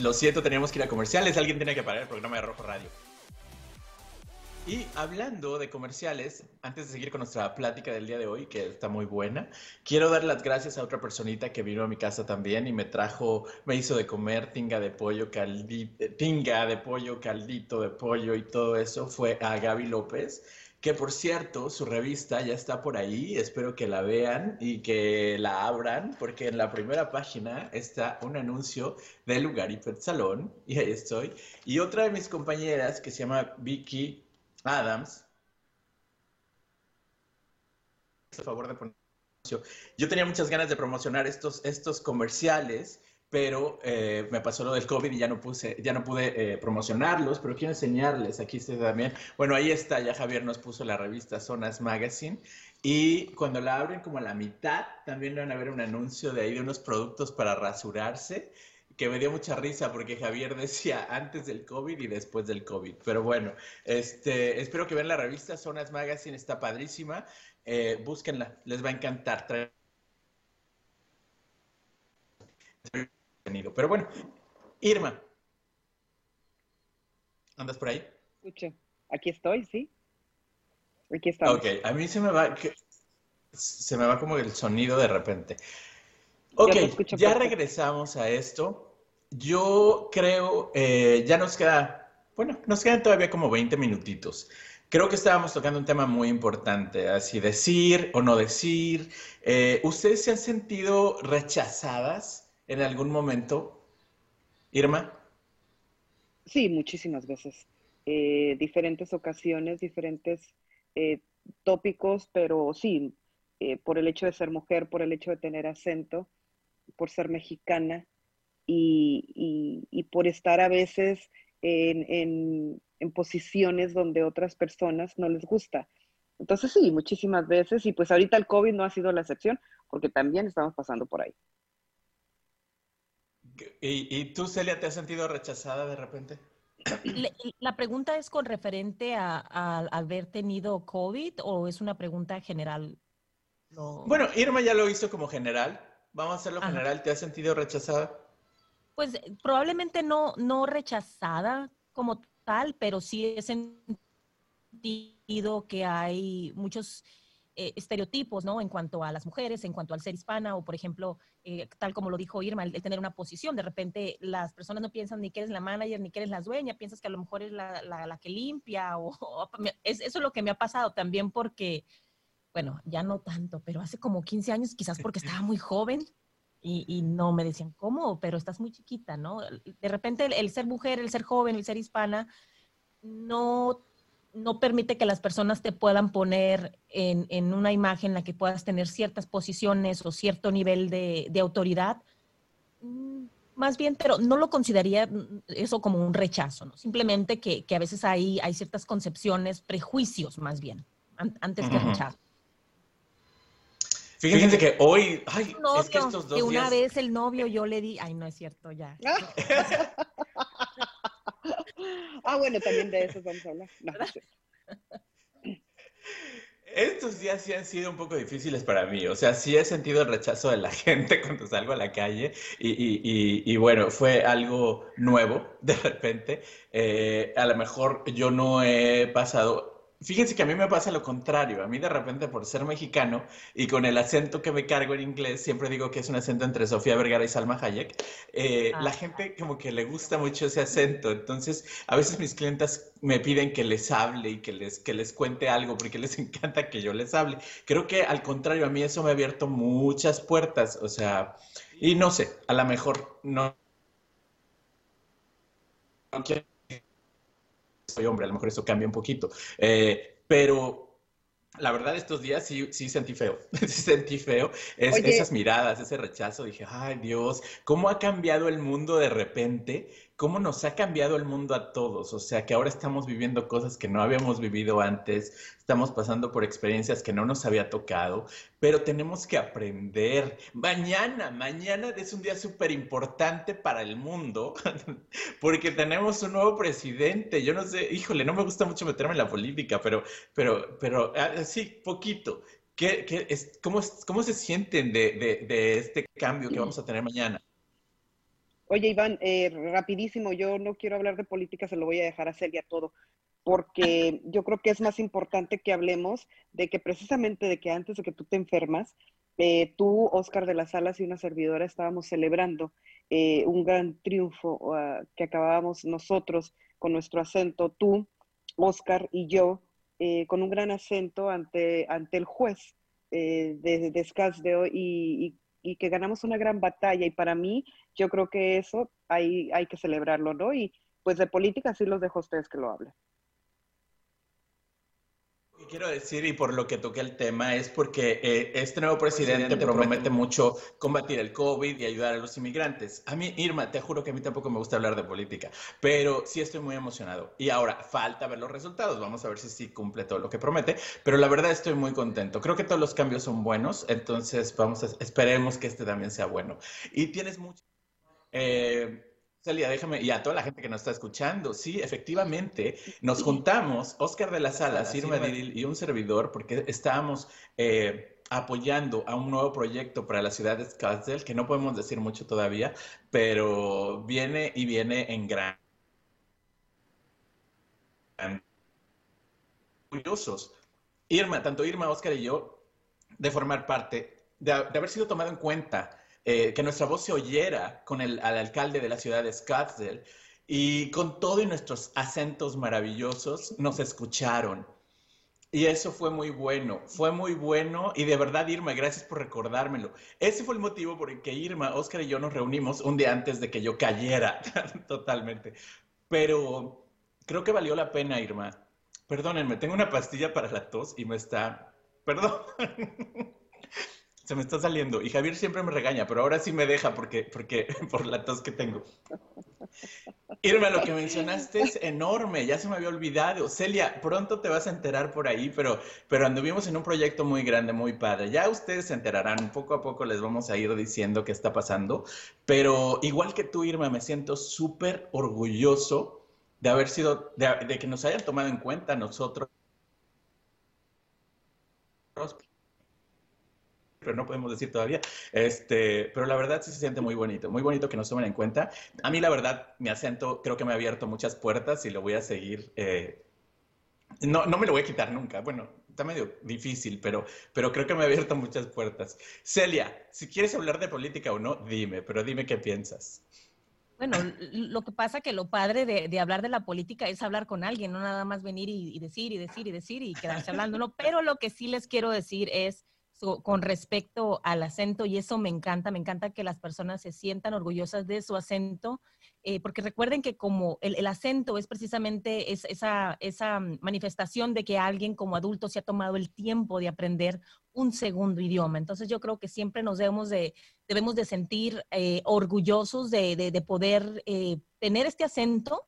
Lo siento, teníamos que ir a comerciales. Alguien tiene que parar el programa de Rojo Radio. Y hablando de comerciales, antes de seguir con nuestra plática del día de hoy, que está muy buena, quiero dar las gracias a otra personita que vino a mi casa también y me trajo, me hizo de comer tinga de pollo, caldito, tinga de pollo, caldito de pollo y todo eso. Fue a Gaby López que por cierto, su revista ya está por ahí, espero que la vean y que la abran, porque en la primera página está un anuncio del lugar y Pet Salón, y ahí estoy. Y otra de mis compañeras, que se llama Vicky Adams, a favor de poner yo tenía muchas ganas de promocionar estos, estos comerciales pero eh, me pasó lo del COVID y ya no, puse, ya no pude eh, promocionarlos, pero quiero enseñarles, aquí está también, bueno, ahí está, ya Javier nos puso la revista Zonas Magazine, y cuando la abren como a la mitad, también van a ver un anuncio de ahí de unos productos para rasurarse, que me dio mucha risa porque Javier decía antes del COVID y después del COVID. Pero bueno, este, espero que vean la revista Zonas Magazine, está padrísima. Eh, búsquenla, les va a encantar. Pero bueno, Irma, ¿andas por ahí? Escuche, aquí estoy, sí. Aquí estamos. Ok, a mí se me va, se me va como el sonido de repente. Ok, ya, regresamos a esto. Yo creo, eh, ya nos queda, bueno, nos quedan todavía como 20 minutitos. Creo que estábamos tocando un tema muy importante, así decir o no decir. Eh, ¿Ustedes se han sentido rechazadas en algún momento, Irma? Sí, muchísimas veces. Eh, diferentes ocasiones, diferentes eh, tópicos, pero sí, eh, por el hecho de ser mujer, por el hecho de tener acento, por ser mexicana y, por estar a veces en, en, posiciones donde otras personas no les gusta. Entonces sí, muchísimas veces, y pues ahorita el COVID no ha sido la excepción, porque también estamos pasando por ahí. ¿Y, tú, Celia, te has sentido rechazada de repente? La pregunta es con referente a, haber tenido COVID o es una pregunta general? Bueno, Irma ya lo hizo como general. Vamos a hacerlo general. ¿Te has sentido rechazada? Pues probablemente no, no rechazada como tal, pero sí he sentido que hay muchos eh, estereotipos, ¿no? En cuanto a las mujeres, en cuanto al ser hispana, o por ejemplo, eh, tal como lo dijo Irma, el, tener una posición. De repente las personas no piensan ni que eres la manager, ni que eres la dueña, piensas que a lo mejor es la, la, que limpia, o, es, eso es lo que me ha pasado también porque, bueno, ya no tanto, pero hace como 15 años, quizás porque estaba muy joven. Y, y, no me decían, ¿cómo? Pero estás muy chiquita, ¿no? De repente el ser mujer, el ser joven, el ser hispana, no no permite que las personas te puedan poner en, una imagen en la que puedas tener ciertas posiciones o cierto nivel de, autoridad. Mm, más bien, pero no lo consideraría eso como un rechazo, ¿no? Simplemente que, a veces hay, hay ciertas concepciones, prejuicios más bien, antes que rechazo. Fíjense que hoy, ay, es que estos dos que una vez el novio yo le di, ay, no es cierto, ya. Ah, bueno, también de eso vamos a hablar. Estos días sí han sido un poco difíciles para mí, o sea, sí he sentido el rechazo de la gente cuando salgo a la calle y, bueno, fue algo nuevo de repente. Eh, a lo mejor yo no he pasado Fíjense que a mí me pasa lo contrario. A mí de repente por ser mexicano y con el acento que me cargo en inglés, siempre digo que es un acento entre Sofía Vergara y Salma Hayek, eh, la gente como que le gusta mucho ese acento. Entonces, a veces mis clientas me piden que les hable y que les, que les cuente algo porque les encanta que yo les hable. Creo que al contrario, a mí eso me ha abierto muchas puertas. O sea, y no sé, a lo mejor no... no soy hombre, a lo mejor eso cambia un poquito. Eh, pero la verdad, estos días sí, sí sentí feo, sí sentí feo. esas miradas, ese rechazo, dije, ay Dios, ¿cómo ha cambiado el mundo de repente? ¿Cómo nos ha cambiado el mundo a todos? O sea, que ahora estamos viviendo cosas que no habíamos vivido antes, estamos pasando por experiencias que no nos había tocado, pero tenemos que aprender. Mañana, mañana es un día súper importante para el mundo, porque tenemos un nuevo presidente. Yo no sé, híjole, no me gusta mucho meterme en la política, pero, pero, pero, ah, sí, poquito. ¿Qué, es, cómo, ¿Cómo se sienten de este cambio que vamos a tener mañana? Oye, Iván, eh, rapidísimo, yo no quiero hablar de política, se lo voy a dejar a Celia todo. porque yo creo que es más importante que hablemos de que precisamente de que antes de que tú te enfermas, eh, tú, Oscar de las Salas y una servidora estábamos celebrando eh, un gran triunfo uh, que acabábamos nosotros con nuestro acento, tú, Oscar y yo, eh, con un gran acento ante, ante el juez de, de y, y, que ganamos una gran batalla. Y para mí, yo creo que eso hay, hay que celebrarlo, ¿no? Y pues de política sí los dejo a ustedes que lo hablen quiero decir, y por lo que toqué el tema, es porque eh, este nuevo presidente, promete mucho combatir el COVID y ayudar a los inmigrantes. A mí, Irma, te juro que a mí tampoco me gusta hablar de política, pero sí estoy muy emocionado. Y ahora falta ver los resultados. Vamos a ver si sí cumple todo lo que promete, pero la verdad estoy muy contento. Creo que todos los cambios son buenos, entonces vamos a, esperemos que este también sea bueno. Y tienes mucho... Eh, Celia, déjame, y a toda la gente que nos está escuchando, sí, efectivamente, nos juntamos, Oscar de la Sala, Irma Diril y un servidor, porque estábamos eh, apoyando a un nuevo proyecto para la ciudad de Scottsdale, que no podemos decir mucho todavía, pero viene y viene en gran... Curiosos. Irma, tanto Irma, Oscar y yo, de formar parte, de haber sido tomado en cuenta eh, que nuestra voz se oyera con el al alcalde de la ciudad de Scottsdale y con todos nuestros acentos maravillosos nos escucharon. Y eso fue muy bueno, fue muy bueno y de verdad Irma, gracias por recordármelo. Ese fue el motivo por el que Irma, Oscar y yo nos reunimos un día antes de que yo cayera totalmente. Pero creo que valió la pena, Irma. Perdónenme, tengo una pastilla para la tos y me está... Perdón. se me está saliendo. Y Javier siempre me regaña, pero ahora sí me deja porque, porque, por la tos que tengo. Irma, lo que mencionaste es enorme, ya se me había olvidado. Celia, pronto te vas a enterar por ahí, pero, pero anduvimos en un proyecto muy grande, muy padre. Ya ustedes se enterarán, poco a poco les vamos a ir diciendo qué está pasando. Pero igual que tú, Irma, me siento súper orgulloso de haber sido, de, de que nos hayan tomado en cuenta nosotros pero no podemos decir todavía. Este, pero la verdad sí se siente muy bonito, muy bonito que nos tomen en cuenta. A mí la verdad, mi acento creo que me ha abierto muchas puertas y lo voy a seguir. Eh, no, no me lo voy a quitar nunca. Bueno, está medio difícil, pero, pero creo que me ha abierto muchas puertas. Celia, si quieres hablar de política o no, dime, pero dime qué piensas. Bueno, lo que pasa que lo padre de, hablar de la política es hablar con alguien, no nada más venir y, y decir y decir y decir y quedarse hablando, ¿no? Pero lo que sí les quiero decir es con respecto al acento y eso me encanta, me encanta que las personas se sientan orgullosas de su acento, eh, porque recuerden que como el, acento es precisamente esa, esa manifestación de que alguien como adulto se ha tomado el tiempo de aprender un segundo idioma. Entonces yo creo que siempre nos debemos de, debemos de sentir eh, orgullosos de, de, poder eh, tener este acento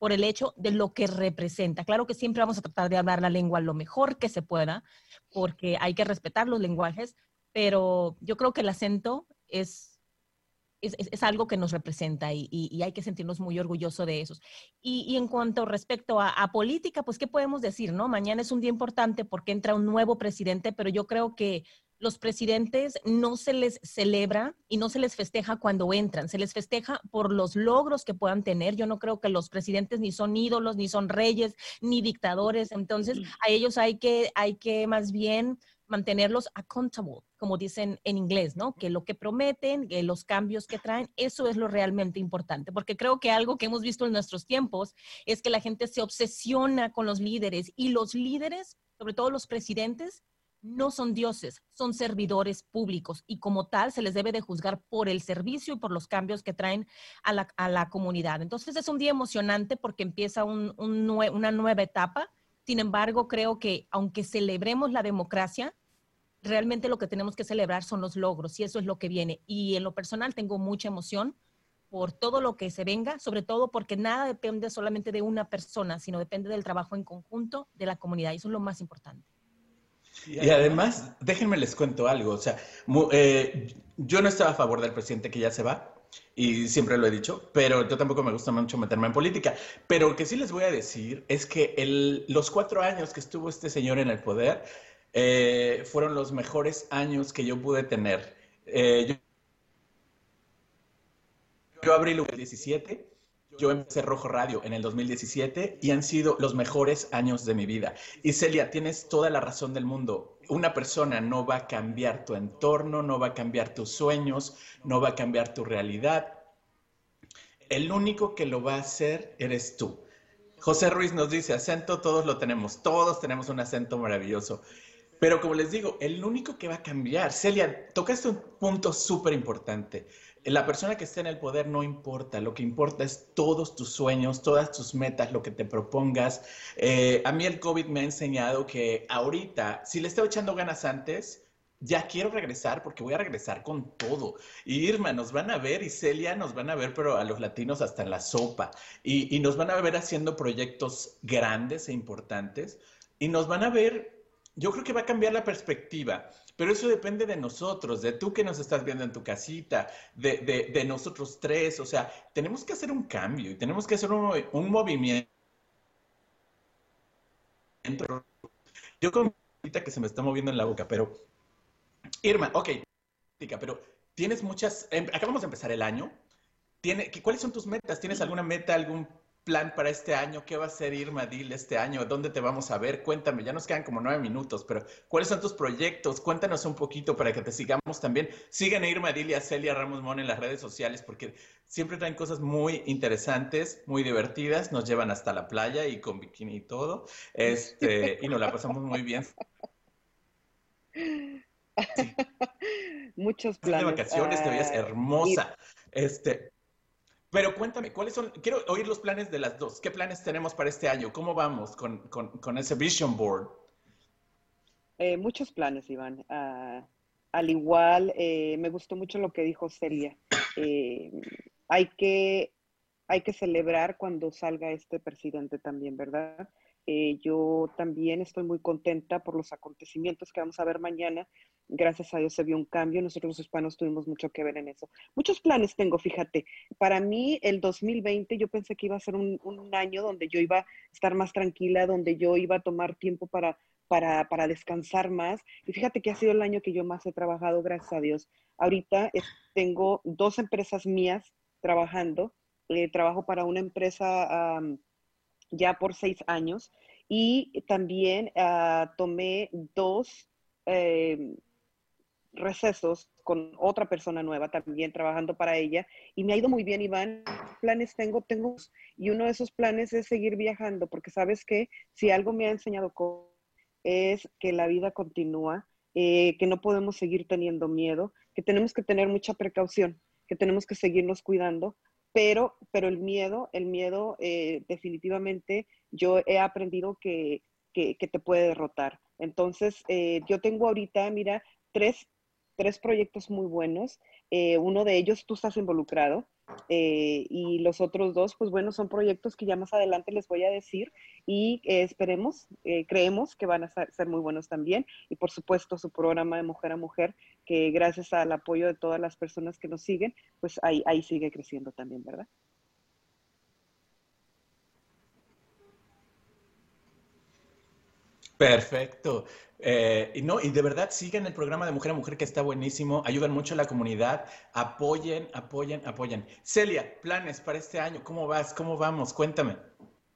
por el hecho de lo que representa. Claro que siempre vamos a tratar de hablar la lengua lo mejor que se pueda, porque hay que respetar los lenguajes, pero yo creo que el acento es, es, algo que nos representa y, hay que sentirnos muy orgullosos de eso. Y, en cuanto respecto a, a, política, pues, ¿qué podemos decir? no? Mañana es un día importante porque entra un nuevo presidente, pero yo creo que los presidentes no se les celebra y no se les festeja cuando entran, se les festeja por los logros que puedan tener. Yo no creo que los presidentes ni son ídolos, ni son reyes, ni dictadores. Entonces, a ellos hay que, hay que más bien mantenerlos accountable, como dicen en inglés, ¿no? Que lo que prometen, que los cambios que traen, eso es lo realmente importante, porque creo que algo que hemos visto en nuestros tiempos es que la gente se obsesiona con los líderes y los líderes, sobre todo los presidentes, no son dioses, son servidores públicos y como tal se les debe de juzgar por el servicio y por los cambios que traen a la, comunidad. Entonces es un día emocionante porque empieza una nueva etapa. Sin embargo, creo que aunque celebremos la democracia, realmente lo que tenemos que celebrar son los logros y eso es lo que viene. Y en lo personal tengo mucha emoción por todo lo que se venga, sobre todo porque nada depende solamente de una persona, sino depende del trabajo en conjunto de la comunidad y eso es lo más importante. Y además, déjenme les cuento algo. O sea, eh, yo no estaba a favor del presidente que ya se va, y siempre lo he dicho, pero yo tampoco me gusta mucho meterme en política. Pero lo que sí les voy a decir es que el, los cuatro años que estuvo este señor en el poder eh, fueron los mejores años que yo pude tener. Eh, yo, yo abrí el 17 yo empecé Rojo Radio en el 2017 y han sido los mejores años de mi vida. Y Celia, tienes toda la razón del mundo. Una persona no va a cambiar tu entorno, no va a cambiar tus sueños, no va a cambiar tu realidad. El único que lo va a hacer eres tú. José Ruiz nos dice, acento todos lo tenemos, todos tenemos un acento maravilloso. Pero como les digo, el único que va a cambiar, Celia, tocaste un punto súper importante. La persona que esté en el poder no importa, lo que importa es todos tus sueños, todas tus metas, lo que te propongas. Eh, a mí el COVID me ha enseñado que ahorita, si le estaba echando ganas antes, ya quiero regresar porque voy a regresar con todo. Y Irma, nos van a ver y Celia nos van a ver, pero a los latinos hasta en la sopa. Y, y nos van a ver haciendo proyectos grandes e importantes. Y nos van a ver yo creo que va a cambiar la perspectiva, pero eso depende de nosotros, de tú que nos estás viendo en tu casita, de, de, nosotros tres. O sea, tenemos que hacer un cambio y tenemos que hacer un, un movimiento. Yo con que se me está moviendo en la boca, pero Irma, ok, pero tienes muchas, em, acabamos de empezar el año. ¿Tiene, ¿Cuáles son tus metas? ¿Tienes alguna meta, algún plan para este año? ¿Qué va a ser Irma Dil este año? ¿Dónde te vamos a ver? Cuéntame, ya nos quedan como nueve minutos, pero ¿cuáles son tus proyectos? Cuéntanos un poquito para que te sigamos también. Sigan a Irma Dil y a Celia Ramos Mon en las redes sociales porque siempre traen cosas muy interesantes, muy divertidas, nos llevan hasta la playa y con bikini y todo, este, y nos la pasamos muy bien. Muchos planes. De vacaciones, te veías ah, hermosa. Este, pero cuéntame, ¿cuáles son? Quiero oír los planes de las dos. ¿Qué planes tenemos para este año? ¿Cómo vamos con, con, ese Vision Board? Eh, muchos planes, Iván. Ah, al igual, eh, me gustó mucho lo que dijo Celia. Eh, hay, que, hay que celebrar cuando salga este presidente también, ¿verdad? yo también estoy muy contenta por los acontecimientos que vamos a ver mañana gracias a Dios se vio un cambio. Nosotros los hispanos tuvimos mucho que ver en eso. Muchos planes tengo, fíjate. Para mí, el 2020, yo pensé que iba a ser un, año donde yo iba a estar más tranquila, donde yo iba a tomar tiempo para, para, descansar más. Y fíjate que ha sido el año que yo más he trabajado, gracias a Dios. Ahorita tengo dos empresas mías trabajando. Eh, trabajo para una empresa ya por seis años y también ah, tomé dos eh, recesos con otra persona nueva también trabajando para ella y me ha ido muy bien, Iván. Planes tengo, tengo, y uno de esos planes es seguir viajando, porque sabes que si algo me ha enseñado es que la vida continúa, eh, que no podemos seguir teniendo miedo, que tenemos que tener mucha precaución, que tenemos que seguirnos cuidando, pero, pero el miedo, el miedo eh, definitivamente yo he aprendido que, que, te puede derrotar. Entonces, eh, yo tengo ahorita, mira, tres tres proyectos muy buenos. Eh, uno de ellos tú estás involucrado eh, y los otros dos, pues bueno, son proyectos que ya más adelante les voy a decir y eh, esperemos, creemos que van a ser, muy buenos también. Y por supuesto su programa de mujer a mujer, que gracias al apoyo de todas las personas que nos siguen, pues ahí, ahí sigue creciendo también, ¿verdad? Perfecto. Eh, y no, y de verdad sigan el programa de Mujer a Mujer que está buenísimo, ayudan mucho a la comunidad, apoyen, apoyen, apoyen. Celia, planes para este año, ¿cómo vas? ¿Cómo vamos? Cuéntame.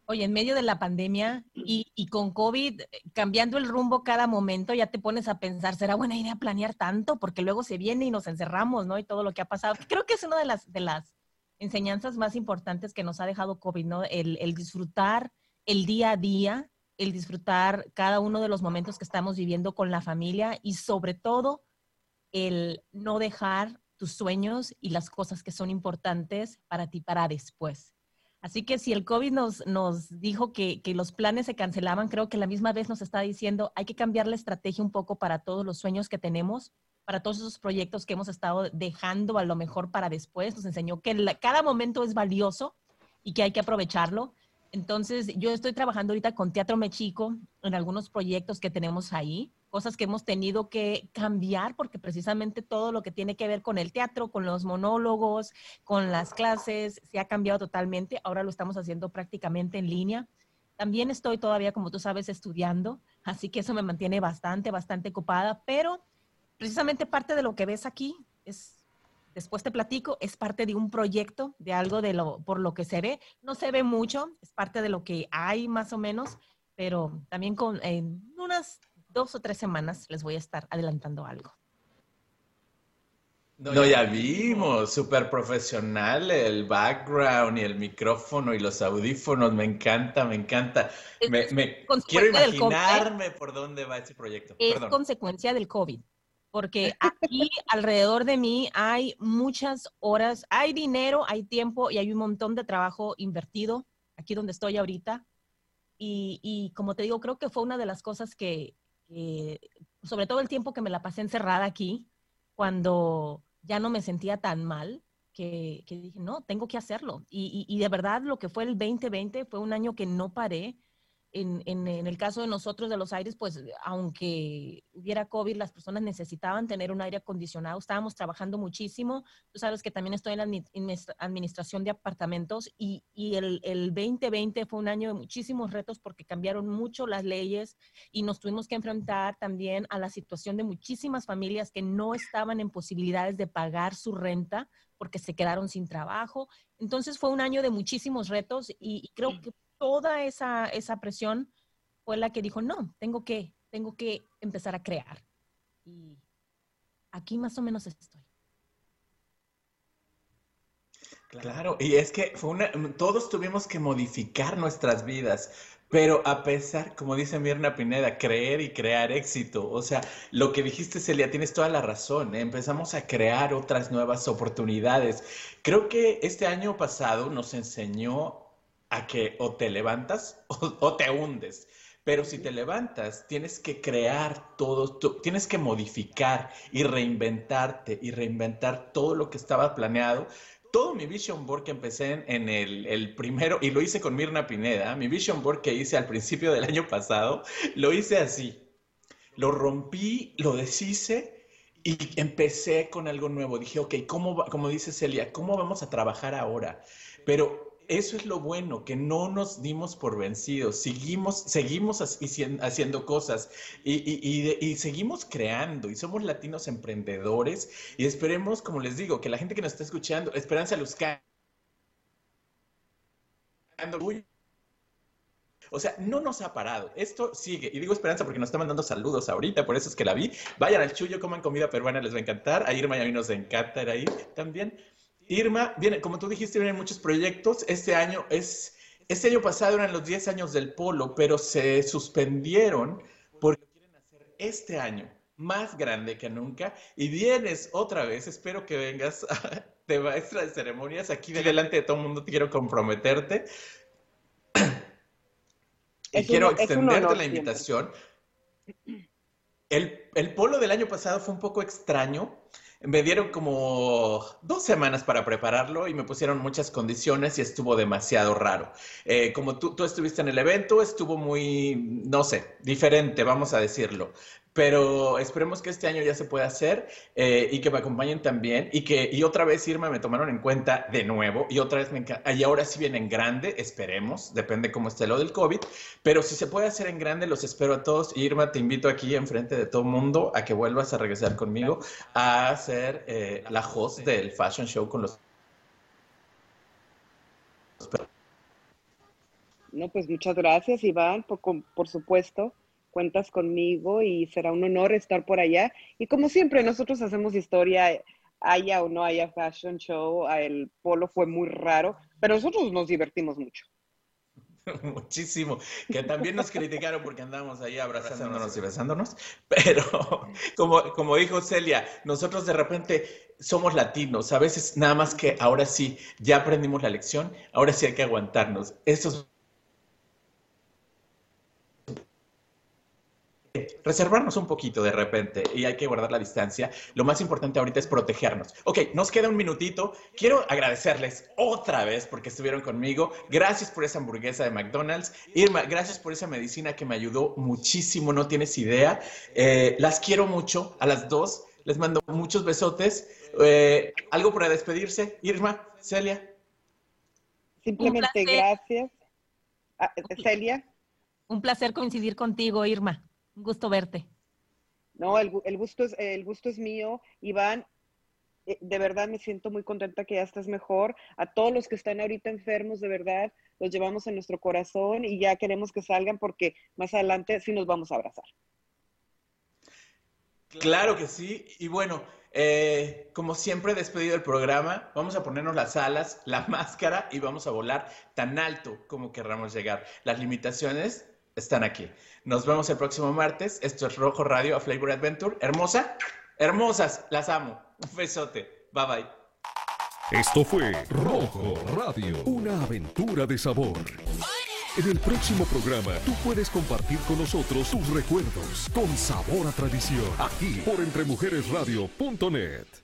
Oye, en medio de la pandemia y, y, con COVID eh, cambiando el rumbo cada momento, ya te pones a pensar, ¿será buena idea planear tanto? Porque luego se viene y nos encerramos, ¿no? Y todo lo que ha pasado. Creo que es una de las, de las enseñanzas más importantes que nos ha dejado COVID, ¿no? El, el disfrutar el día a día, el disfrutar cada uno de los momentos que estamos viviendo con la familia y sobre todo el no dejar tus sueños y las cosas que son importantes para ti para después. Así que si el COVID nos, nos dijo que, que, los planes se cancelaban, creo que la misma vez nos está diciendo hay que cambiar la estrategia un poco para todos los sueños que tenemos, para todos esos proyectos que hemos estado dejando a lo mejor para después. Nos enseñó que cada momento es valioso y que hay que aprovecharlo. Entonces, yo estoy trabajando ahorita con Teatro Mexico en algunos proyectos que tenemos ahí, cosas que hemos tenido que cambiar porque precisamente todo lo que tiene que ver con el teatro, con los monólogos, con las clases, se ha cambiado totalmente. Ahora lo estamos haciendo prácticamente en línea. También estoy todavía, como tú sabes, estudiando, así que eso me mantiene bastante, bastante ocupada, pero precisamente parte de lo que ves aquí es después te platico, es parte de un proyecto, de algo de lo, por lo que se ve. No se ve mucho, es parte de lo que hay más o menos, pero también con, en unas dos o tres semanas les voy a estar adelantando algo. No, ya vimos, súper profesional el background y el micrófono y los audífonos, me encanta, me encanta. Me, quiero imaginarme por dónde va ese proyecto. Es consecuencia del COVID, porque aquí alrededor de mí hay muchas horas, hay dinero, hay tiempo y hay un montón de trabajo invertido aquí donde estoy ahorita. Y, como te digo, creo que fue una de las cosas que, sobre todo el tiempo que me la pasé encerrada aquí, cuando ya no me sentía tan mal, que, dije, no, tengo que hacerlo. Y, y, de verdad lo que fue el 2020 fue un año que no paré, en, el caso de nosotros de los aires, pues aunque hubiera COVID, las personas necesitaban tener un aire acondicionado. Estábamos trabajando muchísimo. Tú sabes que también estoy en la administración de apartamentos y, el, el 2020 fue un año de muchísimos retos porque cambiaron mucho las leyes y nos tuvimos que enfrentar también a la situación de muchísimas familias que no estaban en posibilidades de pagar su renta porque se quedaron sin trabajo. Entonces fue un año de muchísimos retos y creo que toda esa, esa presión fue la que dijo, no, tengo que, tengo que empezar a crear. Y aquí más o menos estoy. Claro, y es que una, todos tuvimos que modificar nuestras vidas, pero a pesar, como dice Mirna Pineda, creer y crear éxito. O sea, lo que dijiste, Celia, tienes toda la razón. ¿eh? Empezamos a crear otras nuevas oportunidades. Creo que este año pasado nos enseñó que o te levantas o, te hundes. Pero si te levantas, tienes que crear todo, tienes que modificar y reinventarte y reinventar todo lo que estaba planeado. Todo mi vision board que empecé en, el, primero, y lo hice con Mirna Pineda, mi vision board que hice al principio del año pasado, lo hice así. Lo rompí, lo deshice y empecé con algo nuevo. Dije, ok, ¿cómo, como dice Celia, ¿cómo vamos a trabajar ahora? Pero eso es lo bueno, que no nos dimos por vencidos, seguimos, seguimos haciendo cosas y, seguimos creando y somos latinos emprendedores y esperemos, como les digo, que la gente que nos está escuchando, Esperanza Luzcano, o sea, no nos ha parado. Esto sigue. Y digo esperanza porque nos está mandando saludos ahorita, por eso es que la vi. Vayan al Chuyo, coman comida peruana, les va a encantar. A Irma y a mí nos encanta ir ahí también. Irma, viene, como tú dijiste, vienen muchos proyectos. Este año es, este año pasado eran los 10 años del polo, pero se suspendieron porque quieren hacer este año más grande que nunca. Y vienes otra vez, espero que vengas de maestra de ceremonias. Aquí delante de todo el mundo quiero comprometerte. y quiero extenderte la invitación. El, el polo del año pasado fue un poco extraño me dieron como dos semanas para prepararlo y me pusieron muchas condiciones y estuvo demasiado raro. Eh, como tú, tú estuviste en el evento, estuvo muy, no sé, diferente, vamos a decirlo pero esperemos que este año ya se pueda hacer eh, y que me acompañen también y que y otra vez Irma me tomaron en cuenta de nuevo y otra vez me encanta y ahora sí viene en grande, esperemos, depende cómo esté lo del COVID, pero si se puede hacer en grande los espero a todos. Irma te invito aquí enfrente de todo mundo a que vuelvas a regresar conmigo a hacer eh, la host del fashion show con los no, pues muchas gracias, Iván, por, por supuesto cuentas conmigo y será un honor estar por allá. Y como siempre, nosotros hacemos historia, haya o no haya fashion show, el polo fue muy raro, pero nosotros nos divertimos mucho. Muchísimo, que también nos criticaron porque andábamos ahí abrazándonos y besándonos, pero como, como dijo Celia, nosotros de repente somos latinos, a veces nada más que ahora sí, ya aprendimos la lección, ahora sí hay que aguantarnos. Eso es reservarnos un poquito de repente y hay que guardar la distancia. Lo más importante ahorita es protegernos. Ok, nos queda un minutito. Quiero agradecerles otra vez porque estuvieron conmigo. Gracias por esa hamburguesa de McDonald's. Irma, gracias por esa medicina que me ayudó muchísimo, no tienes idea. Eh, las quiero mucho a las dos. Les mando muchos besotes. Eh, ¿Algo para despedirse? Irma, Celia. Simplemente gracias. Ah, Celia. Un placer coincidir contigo, Irma. Un gusto verte. No, el, gusto es, el gusto es mío. Iván, eh, de verdad me siento muy contenta que ya estás mejor. A todos los que están ahorita enfermos, de verdad, los llevamos en nuestro corazón y ya queremos que salgan porque más adelante sí nos vamos a abrazar. Claro que sí. Y bueno, eh, como siempre, despedido el programa, vamos a ponernos las alas, la máscara y vamos a volar tan alto como querramos llegar. Las limitaciones están aquí. Nos vemos el próximo martes. Esto es Rojo Radio a Flavor Adventure. Hermosa, hermosas, las amo. Un besote. Bye bye. Esto fue Rojo Radio, una aventura de sabor. En el próximo programa, tú puedes compartir con nosotros tus recuerdos con sabor a tradición, aquí por entremujeresradio.net.